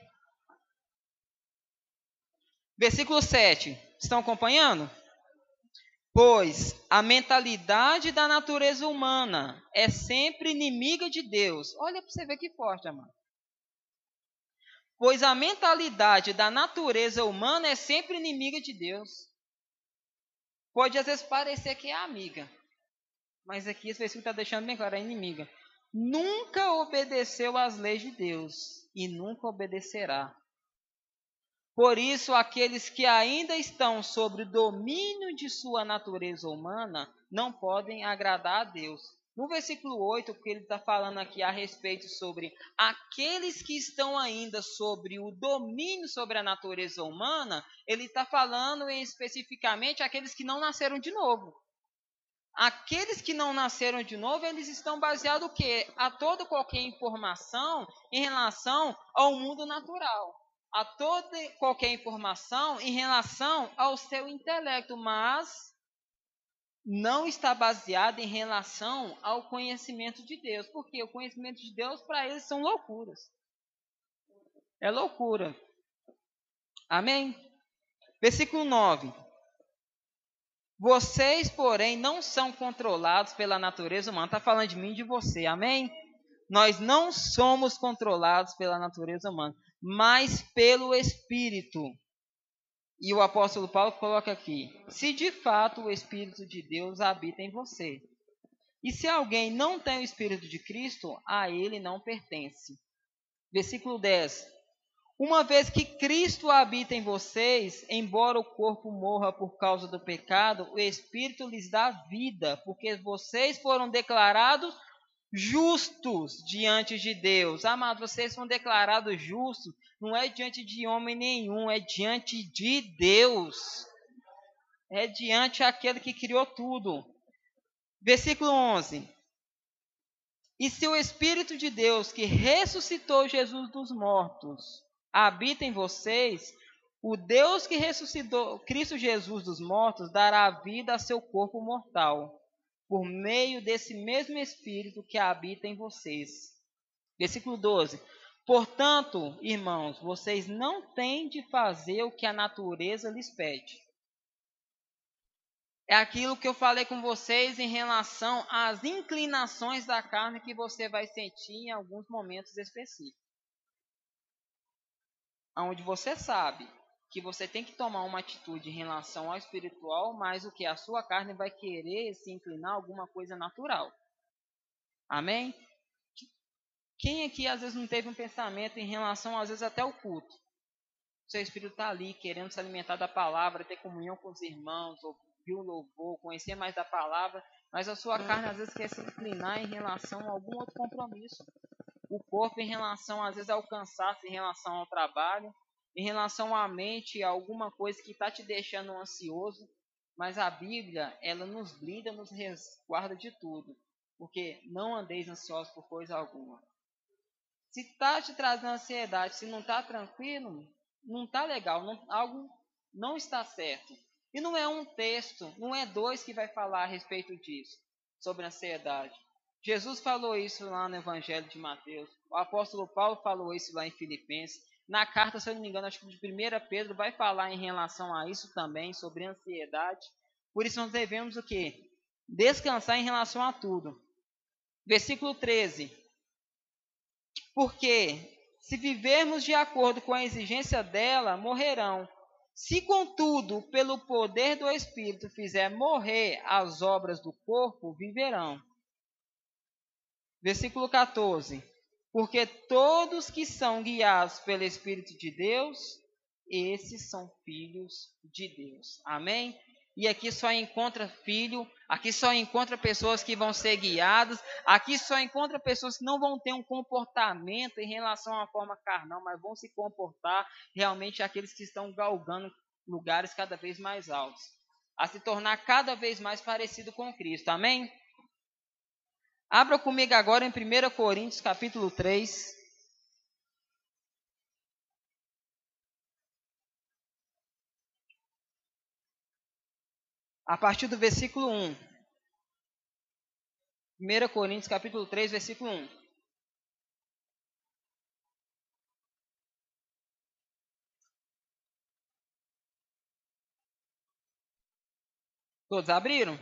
Versículo 7. Estão acompanhando? Pois a mentalidade da natureza humana é sempre inimiga de Deus. Olha para você ver que forte, amado. Pois a mentalidade da natureza humana é sempre inimiga de Deus. Pode às vezes parecer que é amiga, mas aqui esse versículo está deixando bem claro: é inimiga. Nunca obedeceu às leis de Deus e nunca obedecerá. Por isso, aqueles que ainda estão sob o domínio de sua natureza humana não podem agradar a Deus. No versículo 8, que ele está falando aqui a respeito sobre aqueles que estão ainda sobre o domínio sobre a natureza humana, ele está falando especificamente aqueles que não nasceram de novo. Aqueles que não nasceram de novo, eles estão baseados o quê? A toda qualquer informação em relação ao mundo natural a toda qualquer informação em relação ao seu intelecto, mas não está baseado em relação ao conhecimento de Deus, porque o conhecimento de Deus para eles são loucuras. É loucura. Amém? Versículo 9. Vocês, porém, não são controlados pela natureza humana. Está falando de mim e de você. Amém? Nós não somos controlados pela natureza humana, mas pelo Espírito. E o apóstolo Paulo coloca aqui: se de fato o Espírito de Deus habita em você. E se alguém não tem o Espírito de Cristo, a ele não pertence. Versículo 10: uma vez que Cristo habita em vocês, embora o corpo morra por causa do pecado, o Espírito lhes dá vida, porque vocês foram declarados justos diante de Deus. Amados, vocês foram declarados justos, não é diante de homem nenhum, é diante de Deus. É diante aquele que criou tudo. Versículo 11. E se o Espírito de Deus que ressuscitou Jesus dos mortos habita em vocês, o Deus que ressuscitou Cristo Jesus dos mortos dará vida a seu corpo mortal, por meio desse mesmo Espírito que habita em vocês. Versículo 12. Portanto, irmãos, vocês não têm de fazer o que a natureza lhes pede. É aquilo que eu falei com vocês em relação às inclinações da carne que você vai sentir em alguns momentos específicos onde você sabe que você tem que tomar uma atitude em relação ao espiritual, mas o que a sua carne vai querer se inclinar a alguma coisa natural. Amém? Quem aqui às vezes não teve um pensamento em relação, às vezes até o culto? Seu espírito está ali querendo se alimentar da palavra, ter comunhão com os irmãos, ouvir o louvor, conhecer mais da palavra, mas a sua carne às vezes quer se inclinar em relação a algum outro compromisso o corpo em relação, às vezes, ao cansaço, em relação ao trabalho, em relação à mente, alguma coisa que está te deixando ansioso. Mas a Bíblia, ela nos blinda, nos resguarda de tudo. Porque não andeis ansiosos por coisa alguma. Se está te trazendo ansiedade, se não está tranquilo, não está legal, não, algo não está certo. E não é um texto, não é dois que vai falar a respeito disso, sobre ansiedade. Jesus falou isso lá no Evangelho de Mateus. O apóstolo Paulo falou isso lá em Filipenses. Na carta, se eu não me engano, acho que de 1 Pedro vai falar em relação a isso também, sobre ansiedade. Por isso nós devemos o quê? Descansar em relação a tudo. Versículo 13. Porque se vivermos de acordo com a exigência dela, morrerão. Se, contudo, pelo poder do Espírito fizer morrer as obras do corpo, viverão. Versículo 14. Porque todos que são guiados pelo Espírito de Deus, esses são filhos de Deus. Amém? E aqui só encontra filho, aqui só encontra pessoas que vão ser guiadas, aqui só encontra pessoas que não vão ter um comportamento em relação à forma carnal, mas vão se comportar realmente aqueles que estão galgando lugares cada vez mais altos, a se tornar cada vez mais parecido com Cristo. Amém? Abra comigo agora em 1 Coríntios capítulo 3. A partir do versículo 1. 1 Coríntios capítulo 3, versículo 1. Todos abriram?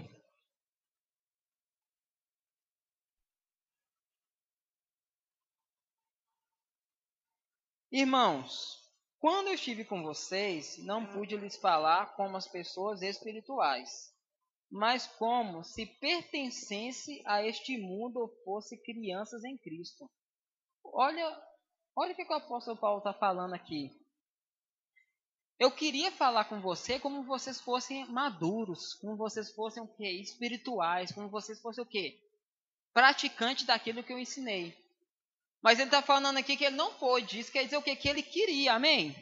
Irmãos, quando eu estive com vocês, não pude lhes falar como as pessoas espirituais, mas como se pertencesse a este mundo ou fosse crianças em Cristo. Olha, olha o que, o apóstolo Paulo está falando aqui. Eu queria falar com você como vocês fossem maduros, como vocês fossem o quê? Espirituais, como vocês fossem o quê? Praticantes daquilo que eu ensinei. Mas ele está falando aqui que ele não pôde. Isso quer dizer o quê? Que ele queria, amém?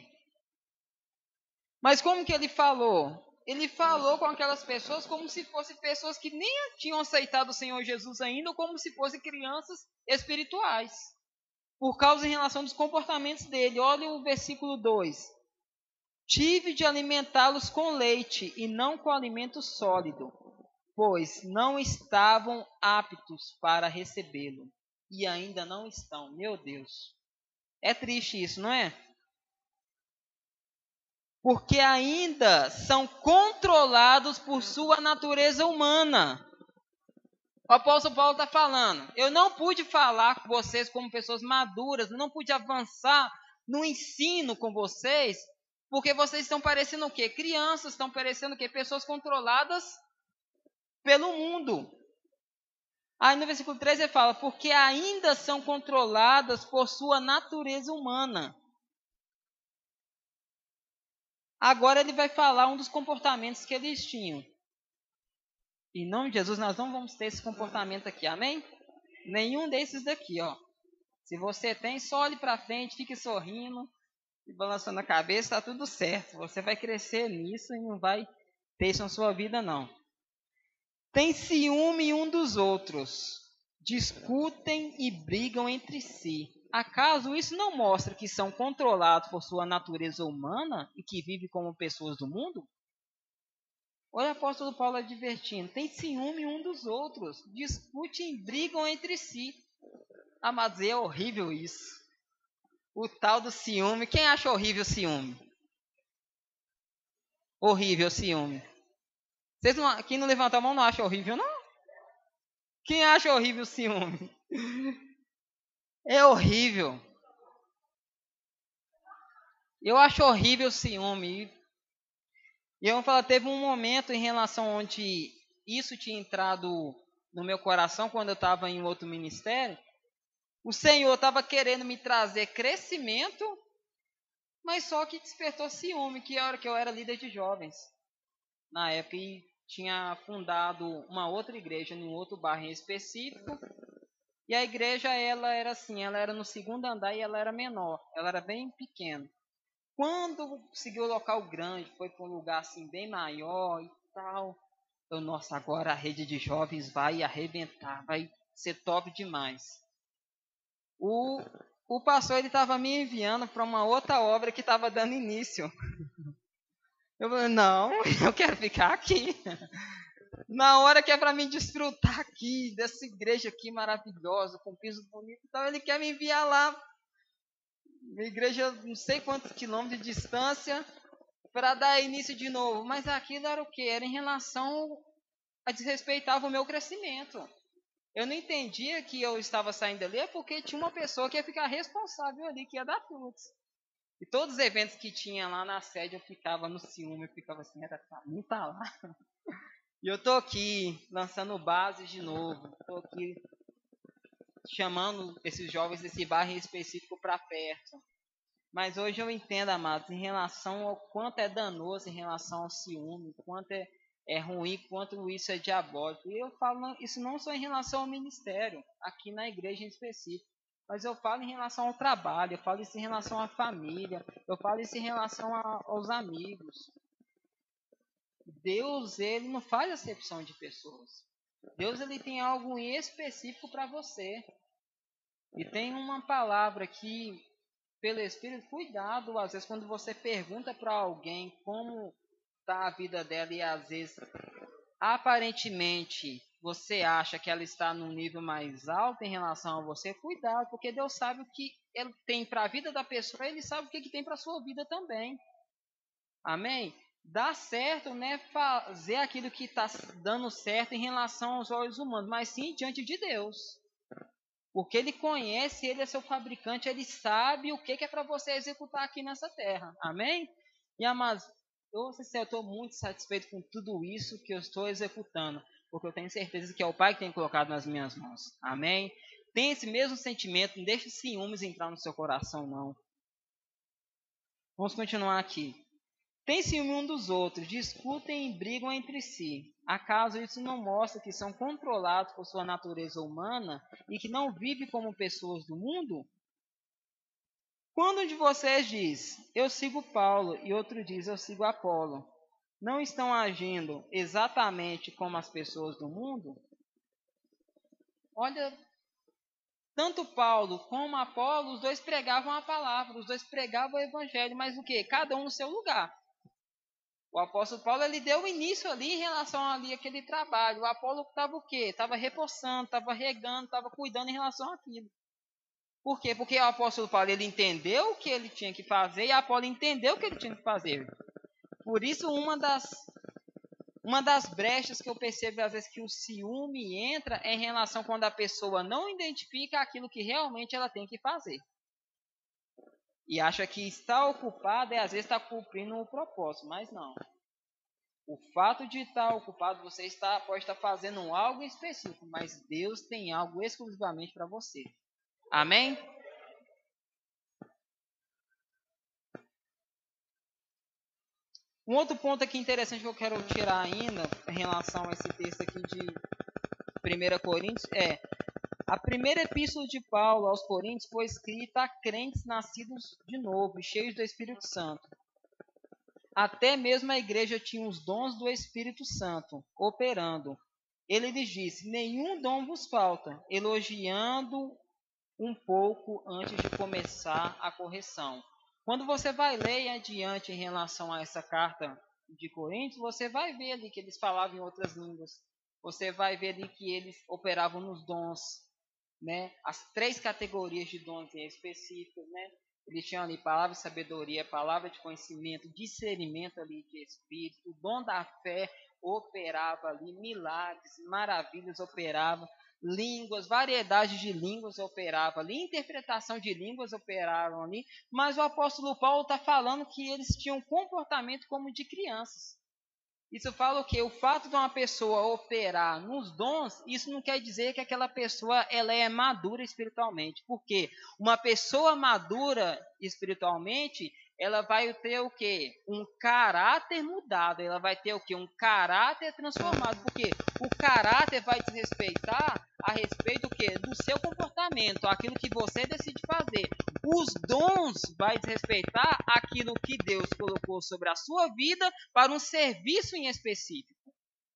Mas como que ele falou? Ele falou com aquelas pessoas como se fossem pessoas que nem tinham aceitado o Senhor Jesus ainda, ou como se fossem crianças espirituais. Por causa em relação dos comportamentos dele. Olha o versículo 2. Tive de alimentá-los com leite e não com alimento sólido, pois não estavam aptos para recebê-lo e ainda não estão. Meu Deus. É triste isso, não é? Porque ainda são controlados por sua natureza humana. O apóstolo Paulo está falando: eu não pude falar com vocês como pessoas maduras, não pude avançar no ensino com vocês, porque vocês estão parecendo o quê? Crianças, estão parecendo o quê? Pessoas controladas pelo mundo. Aí no versículo 13 ele fala: porque ainda são controladas por sua natureza humana. Agora ele vai falar um dos comportamentos que eles tinham. Em nome de Jesus, nós não vamos ter esse comportamento aqui, amém? Nenhum desses daqui, ó. Se você tem, só olhe para frente, fique sorrindo e balançando a cabeça, está tudo certo. Você vai crescer nisso e não vai ter isso na sua vida, não. Tem ciúme um dos outros, discutem e brigam entre si. Acaso isso não mostra que são controlados por sua natureza humana e que vivem como pessoas do mundo? Olha o apóstolo Paulo advertindo: tem ciúme um dos outros, discutem e brigam entre si. Ah, mas é horrível isso. O tal do ciúme. Quem acha horrível ciúme? Horrível ciúme. Vocês não, quem não levanta a mão não acha horrível, não? Quem acha horrível o ciúme? É horrível. Eu acho horrível o ciúme. E eu vou falar, teve um momento em relação onde isso tinha entrado no meu coração quando eu estava em outro ministério. O Senhor estava querendo me trazer crescimento, mas só que despertou ciúme, que era que eu era líder de jovens na época e tinha fundado uma outra igreja em um outro bairro em específico. E a igreja ela era assim, ela era no segundo andar e ela era menor, ela era bem pequena. Quando conseguiu o local grande, foi para um lugar assim bem maior e tal, eu, nossa, agora a rede de jovens vai arrebentar, vai ser top demais. O, o pastor ele estava me enviando para uma outra obra que estava dando início. Eu falei, não, eu quero ficar aqui. Na hora que é para mim desfrutar aqui, dessa igreja aqui maravilhosa, com piso bonito, então ele quer me enviar lá uma igreja não sei quantos quilômetros de distância para dar início de novo. Mas aquilo era o que? Era em relação a desrespeitar o meu crescimento. Eu não entendia que eu estava saindo ali, é porque tinha uma pessoa que ia ficar responsável ali, que ia dar frutos. E todos os eventos que tinha lá na sede, eu ficava no ciúme, eu ficava assim, era pra mim tá lá. E eu tô aqui lançando bases de novo, tô aqui chamando esses jovens desse bairro específico para perto. Mas hoje eu entendo, amados, em relação ao quanto é danoso, em relação ao ciúme, quanto é, é ruim, quanto isso é diabólico. E eu falo isso não só em relação ao ministério, aqui na igreja em específico, mas eu falo em relação ao trabalho, eu falo isso em relação à família, eu falo isso em relação a, aos amigos. Deus, ele não faz acepção de pessoas. Deus, ele tem algo específico para você. E tem uma palavra que, pelo Espírito, cuidado, às vezes, quando você pergunta para alguém como está a vida dela e às vezes, aparentemente, você acha que ela está num nível mais alto em relação a você, cuidado, porque Deus sabe o que ele tem para a vida da pessoa, ele sabe o que, que tem para a sua vida também. Amém? Dá certo, né? Fazer aquilo que está dando certo em relação aos olhos humanos, mas sim diante de Deus. Porque ele conhece, ele é seu fabricante, ele sabe o que, que é para você executar aqui nessa terra. Amém? E amados, eu estou muito satisfeito com tudo isso que eu estou executando, porque eu tenho certeza que é o Pai que tem colocado nas minhas mãos. Amém? Tem esse mesmo sentimento, não deixe ciúmes entrar no seu coração, não. Vamos continuar aqui. Tem ciúme um dos outros, discutem e brigam entre si. Acaso isso não mostra que são controlados por sua natureza humana e que não vivem como pessoas do mundo? Quando um de vocês diz, eu sigo Paulo, e outro diz, eu sigo Apolo, não estão agindo exatamente como as pessoas do mundo? Olha, tanto Paulo como Apolo, os dois pregavam a palavra, os dois pregavam o evangelho, mas o que? Cada um no seu lugar. O apóstolo Paulo ele deu início ali em relação ali àquele trabalho. O Apolo estava o quê? Estava repousando, estava regando, estava cuidando em relação àquilo. Por quê? Porque o apóstolo Paulo ele entendeu o que ele tinha que fazer e Apolo entendeu o que ele tinha que fazer. Por isso, uma das, uma das brechas que eu percebo às vezes que o ciúme entra é em relação quando a pessoa não identifica aquilo que realmente ela tem que fazer. E acha que está ocupada e às vezes está cumprindo o propósito, mas não. O fato de estar ocupado, você está, pode estar fazendo algo específico, mas Deus tem algo exclusivamente para você. Amém? Um outro ponto aqui interessante que eu quero tirar ainda em relação a esse texto aqui de 1 Coríntios é a primeira epístola de Paulo aos Coríntios foi escrita a crentes nascidos de novo, cheios do Espírito Santo. Até mesmo a igreja tinha os dons do Espírito Santo operando. Ele lhes disse: Nenhum dom vos falta, elogiando um pouco antes de começar a correção. Quando você vai ler adiante em relação a essa carta de Coríntios, você vai ver ali que eles falavam em outras línguas. Você vai ver ali que eles operavam nos dons, né? As três categorias de dons específicos, né? Eles tinham ali palavra de sabedoria, palavra de conhecimento, discernimento ali de espírito, o dom da fé operava ali, milagres, maravilhas operava línguas, variedade de línguas operava ali, interpretação de línguas operavam ali, mas o apóstolo Paulo está falando que eles tinham comportamento como de crianças. Isso fala o que? O fato de uma pessoa operar nos dons, isso não quer dizer que aquela pessoa ela é madura espiritualmente. Porque uma pessoa madura espiritualmente, ela vai ter o que? Um caráter mudado. Ela vai ter o que? Um caráter transformado. Porque o caráter vai desrespeitar a respeito do que? Do seu comportamento, aquilo que você decide fazer. Os dons vai desrespeitar aquilo que Deus colocou sobre a sua vida para um serviço em específico.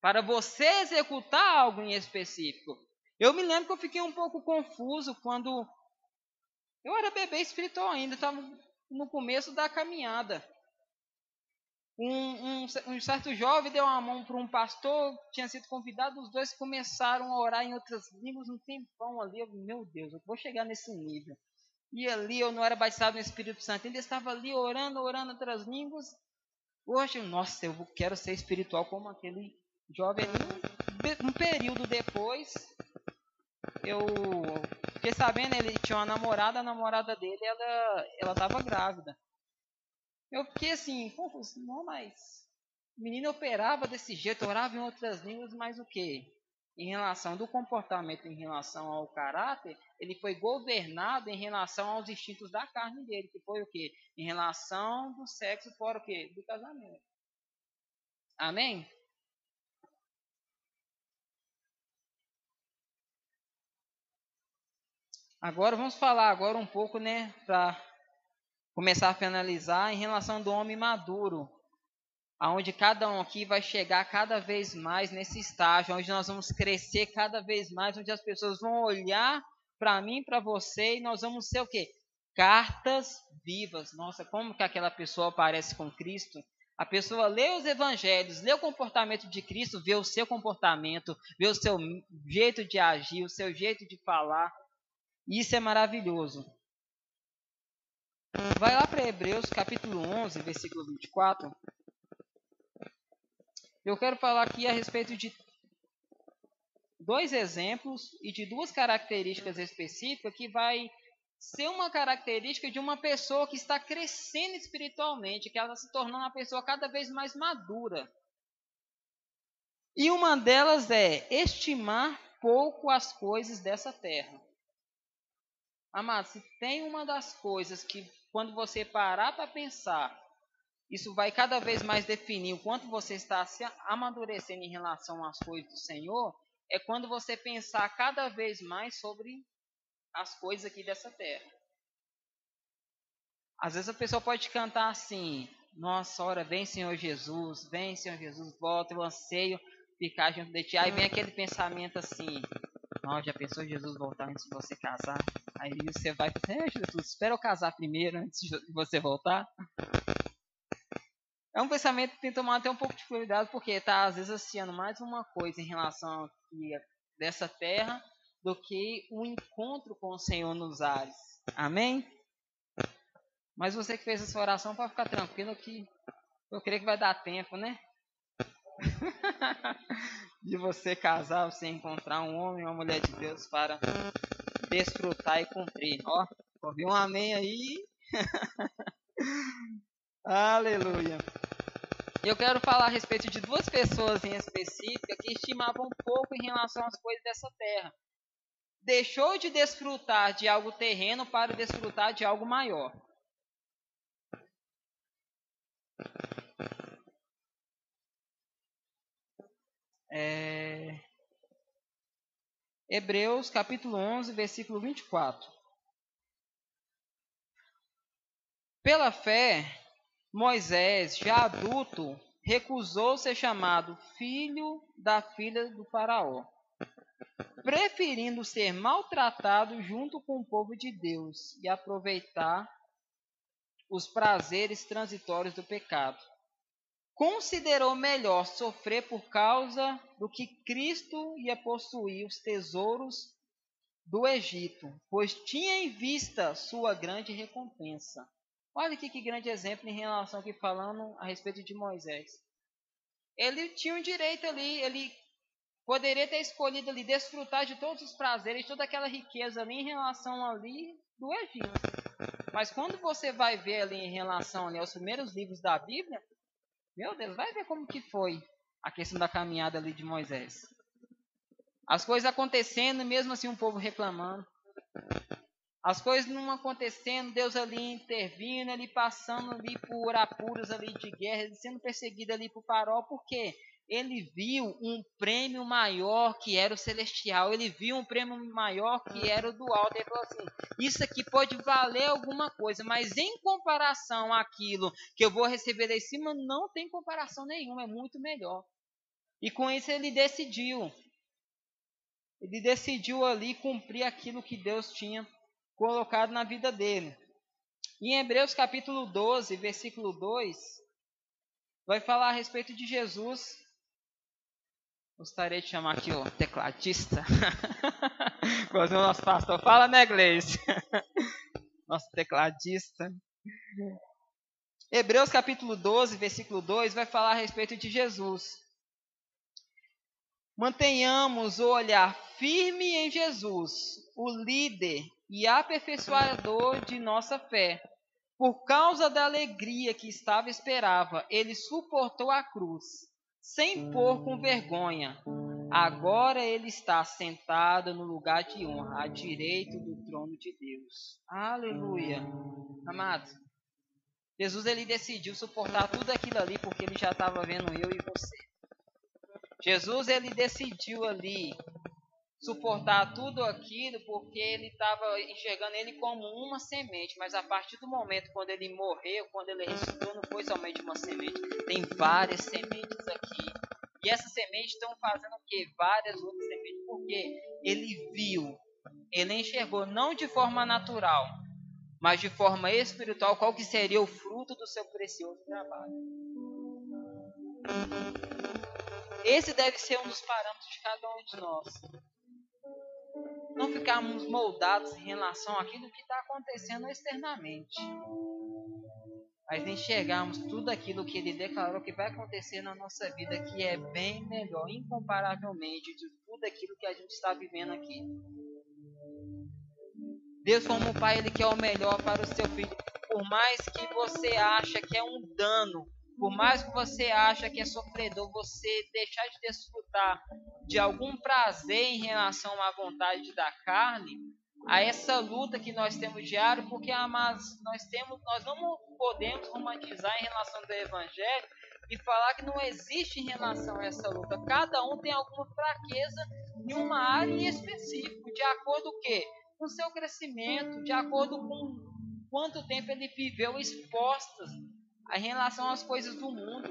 Para você executar algo em específico. Eu me lembro que eu fiquei um pouco confuso quando eu era bebê espiritual ainda, estava no começo da caminhada. Um, um, um, certo jovem deu uma mão para um pastor, tinha sido convidado, os dois começaram a orar em outras línguas um tempão ali. Eu, meu Deus, eu vou chegar nesse nível. E ali eu não era batizado no Espírito Santo, ainda estava ali orando, orando outras línguas. Hoje, nossa, eu quero ser espiritual como aquele jovem ali. Um período depois, eu fiquei sabendo, ele tinha uma namorada, a namorada dele, ela estava grávida. Eu fiquei assim, confuso, não, mas o menino operava desse jeito, orava em outras línguas, mas o que? Em relação do comportamento, em relação ao caráter, ele foi governado em relação aos instintos da carne dele, que foi o que? Em relação do sexo fora o que? Do casamento. Amém? Agora vamos falar agora um pouco, né, para começar a finalizar em relação do homem maduro, aonde cada um aqui vai chegar cada vez mais nesse estágio, onde nós vamos crescer cada vez mais, onde as pessoas vão olhar para mim, para você, e nós vamos ser o quê? Cartas vivas. Nossa, como que aquela pessoa aparece com Cristo? A pessoa lê os evangelhos, lê o comportamento de Cristo, vê o seu comportamento, vê o seu jeito de agir, o seu jeito de falar, isso é maravilhoso. Vai lá para Hebreus capítulo 11, versículo 24. Eu quero falar aqui a respeito de dois exemplos e de duas características específicas que vai ser uma característica de uma pessoa que está crescendo espiritualmente, que ela se tornando uma pessoa cada vez mais madura. E uma delas é estimar pouco as coisas dessa terra. Amado, se tem uma das coisas que, quando você parar para pensar, isso vai cada vez mais definir o quanto você está se amadurecendo em relação às coisas do Senhor, é quando você pensar cada vez mais sobre as coisas aqui dessa terra. Às vezes a pessoa pode cantar assim: Nossa, hora, vem Senhor Jesus, vem Senhor Jesus, volta, eu anseio ficar junto de ti. Aí vem aquele pensamento assim: Não, já pensou Jesus voltar antes de você casar? Aí você vai e é, Jesus, espera eu casar primeiro antes de você voltar. É um pensamento que tem que tomar até um pouco de cuidado, porque está às vezes associando mais uma coisa em relação aqui dessa terra do que o um encontro com o Senhor nos ares. Amém? Mas você que fez essa oração pode ficar tranquilo que eu creio que vai dar tempo, né? de você casar, você encontrar um homem ou uma mulher de Deus para desfrutar e cumprir. Ó, ouvi um amém aí? Aleluia. Eu quero falar a respeito de duas pessoas em específica que estimavam pouco em relação às coisas dessa terra. Deixou de desfrutar de algo terreno para desfrutar de algo maior. É... Hebreus capítulo 11, versículo 24. Pela fé, Moisés, já adulto, recusou ser chamado filho da filha do Faraó, preferindo ser maltratado junto com o povo de Deus e aproveitar os prazeres transitórios do pecado considerou melhor sofrer por causa do que Cristo ia possuir os tesouros do Egito, pois tinha em vista sua grande recompensa. Olha aqui que grande exemplo em relação aqui falando a respeito de Moisés. Ele tinha um direito ali, ele poderia ter escolhido ali desfrutar de todos os prazeres, toda aquela riqueza ali em relação ali do Egito. Mas quando você vai ver ali em relação ali aos primeiros livros da Bíblia, meu Deus, vai ver como que foi a questão da caminhada ali de Moisés. As coisas acontecendo, mesmo assim o povo reclamando. As coisas não acontecendo, Deus ali intervindo, ali passando ali por apuros ali de guerra, sendo perseguido ali por farol, por quê? Ele viu um prêmio maior que era o celestial, ele viu um prêmio maior que era o do alto. Ele falou assim: Isso aqui pode valer alguma coisa, mas em comparação àquilo que eu vou receber lá em cima, não tem comparação nenhuma, é muito melhor. E com isso ele decidiu. Ele decidiu ali cumprir aquilo que Deus tinha colocado na vida dele. Em Hebreus capítulo 12, versículo 2, vai falar a respeito de Jesus Gostaria de chamar aqui o tecladista. Quando o nosso pastor fala, né, Gleice? nosso tecladista. Hebreus capítulo 12, versículo 2 vai falar a respeito de Jesus. Mantenhamos o olhar firme em Jesus, o líder e aperfeiçoador de nossa fé. Por causa da alegria que estava esperava, ele suportou a cruz sem pôr com vergonha. Agora ele está sentado no lugar de honra, à direita do trono de Deus. Aleluia. Amados, Jesus ele decidiu suportar tudo aquilo ali porque ele já estava vendo eu e você. Jesus ele decidiu ali suportar tudo aquilo porque ele estava enxergando ele como uma semente, mas a partir do momento quando ele morreu, quando ele ressuscitou, não foi somente uma semente, tem várias sementes aqui. E essas sementes estão fazendo o que? Várias outras sementes, porque ele viu, ele enxergou não de forma natural, mas de forma espiritual qual que seria o fruto do seu precioso trabalho. Esse deve ser um dos parâmetros de cada um de nós não ficarmos moldados em relação àquilo que está acontecendo externamente, mas enxergarmos tudo aquilo que ele declarou que vai acontecer na nossa vida, que é bem melhor, incomparavelmente, de tudo aquilo que a gente está vivendo aqui. Deus, como Pai, Ele quer o melhor para o seu filho. Por mais que você acha que é um dano por mais que você acha que é sofredor, você deixar de desfrutar de algum prazer em relação à vontade da carne, a essa luta que nós temos diário, porque nós temos, nós não podemos romantizar em relação ao evangelho e falar que não existe em relação a essa luta. Cada um tem alguma fraqueza em uma área em específico, de acordo com quê? Com seu crescimento, de acordo com quanto tempo ele viveu expostas em relação às coisas do mundo.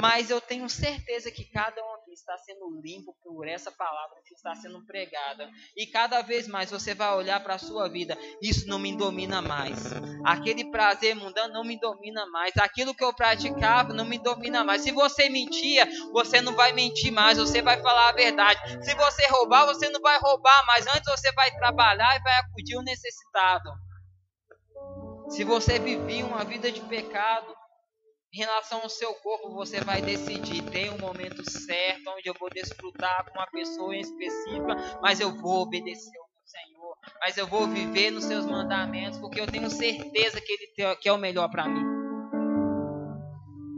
Mas eu tenho certeza que cada um está sendo limpo por essa palavra que está sendo pregada. E cada vez mais você vai olhar para a sua vida, isso não me domina mais. Aquele prazer mundano não me domina mais. Aquilo que eu praticava não me domina mais. Se você mentia, você não vai mentir mais, você vai falar a verdade. Se você roubar, você não vai roubar mais. Antes você vai trabalhar e vai acudir o necessitado. Se você vivia uma vida de pecado, em relação ao seu corpo, você vai decidir. Tem um momento certo onde eu vou desfrutar com uma pessoa específica, mas eu vou obedecer ao meu Senhor. Mas eu vou viver nos seus mandamentos, porque eu tenho certeza que Ele que é o melhor para mim.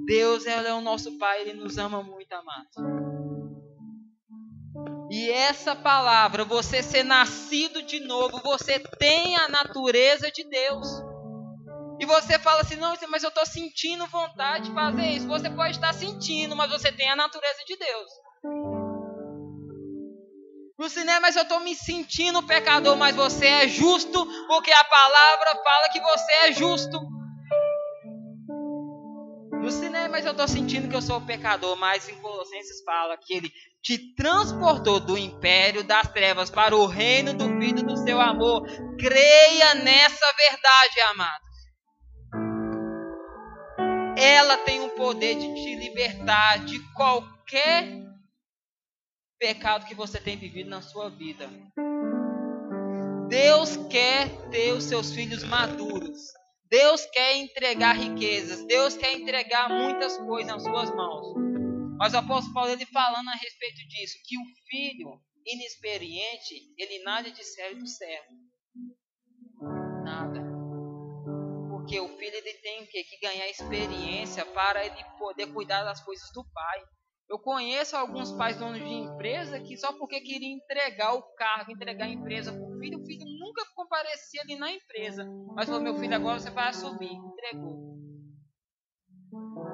Deus é o nosso Pai, Ele nos ama muito, amados. E essa palavra, você ser nascido de novo, você tem a natureza de Deus. E você fala assim: não, mas eu estou sentindo vontade de fazer isso. Você pode estar sentindo, mas você tem a natureza de Deus. Você, né, mas eu estou me sentindo pecador, mas você é justo, porque a palavra fala que você é justo. Você, né, mas eu estou sentindo que eu sou pecador, mas em Colossenses fala que ele te transportou do império das trevas para o reino do Filho do seu amor. Creia nessa verdade, amado ela tem o poder de te libertar de qualquer pecado que você tem vivido na sua vida. Deus quer ter os seus filhos maduros. Deus quer entregar riquezas. Deus quer entregar muitas coisas nas suas mãos. Mas o apóstolo Paulo ele falando a respeito disso, que o filho inexperiente, ele nada de céu e do céu. Nada. Porque o filho ele tem que, que ganhar experiência para ele poder cuidar das coisas do pai. Eu conheço alguns pais donos de empresa que só porque queria entregar o cargo, entregar a empresa para o filho, o filho nunca comparecia ali na empresa. Mas falou, meu filho, agora você vai assumir. Entregou.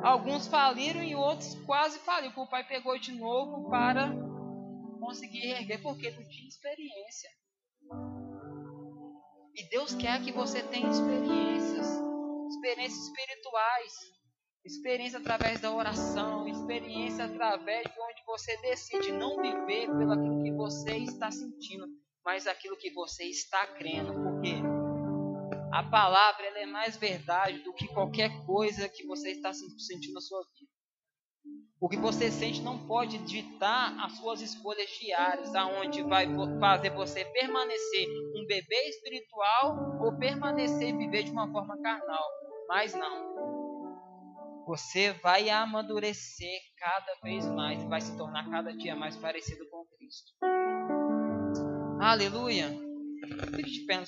Alguns faliram e outros quase faliram, o pai pegou de novo para conseguir erguer, porque não tinha experiência. E Deus quer que você tenha experiências, experiências espirituais, experiência através da oração, experiência através de onde você decide não viver pelo aquilo que você está sentindo, mas aquilo que você está crendo, porque a palavra é mais verdade do que qualquer coisa que você está sentindo na sua vida. O que você sente não pode ditar as suas escolhas diárias, aonde vai fazer você permanecer um bebê espiritual ou permanecer viver de uma forma carnal. Mas não. Você vai amadurecer cada vez mais e vai se tornar cada dia mais parecido com Cristo. Aleluia. Fique de pé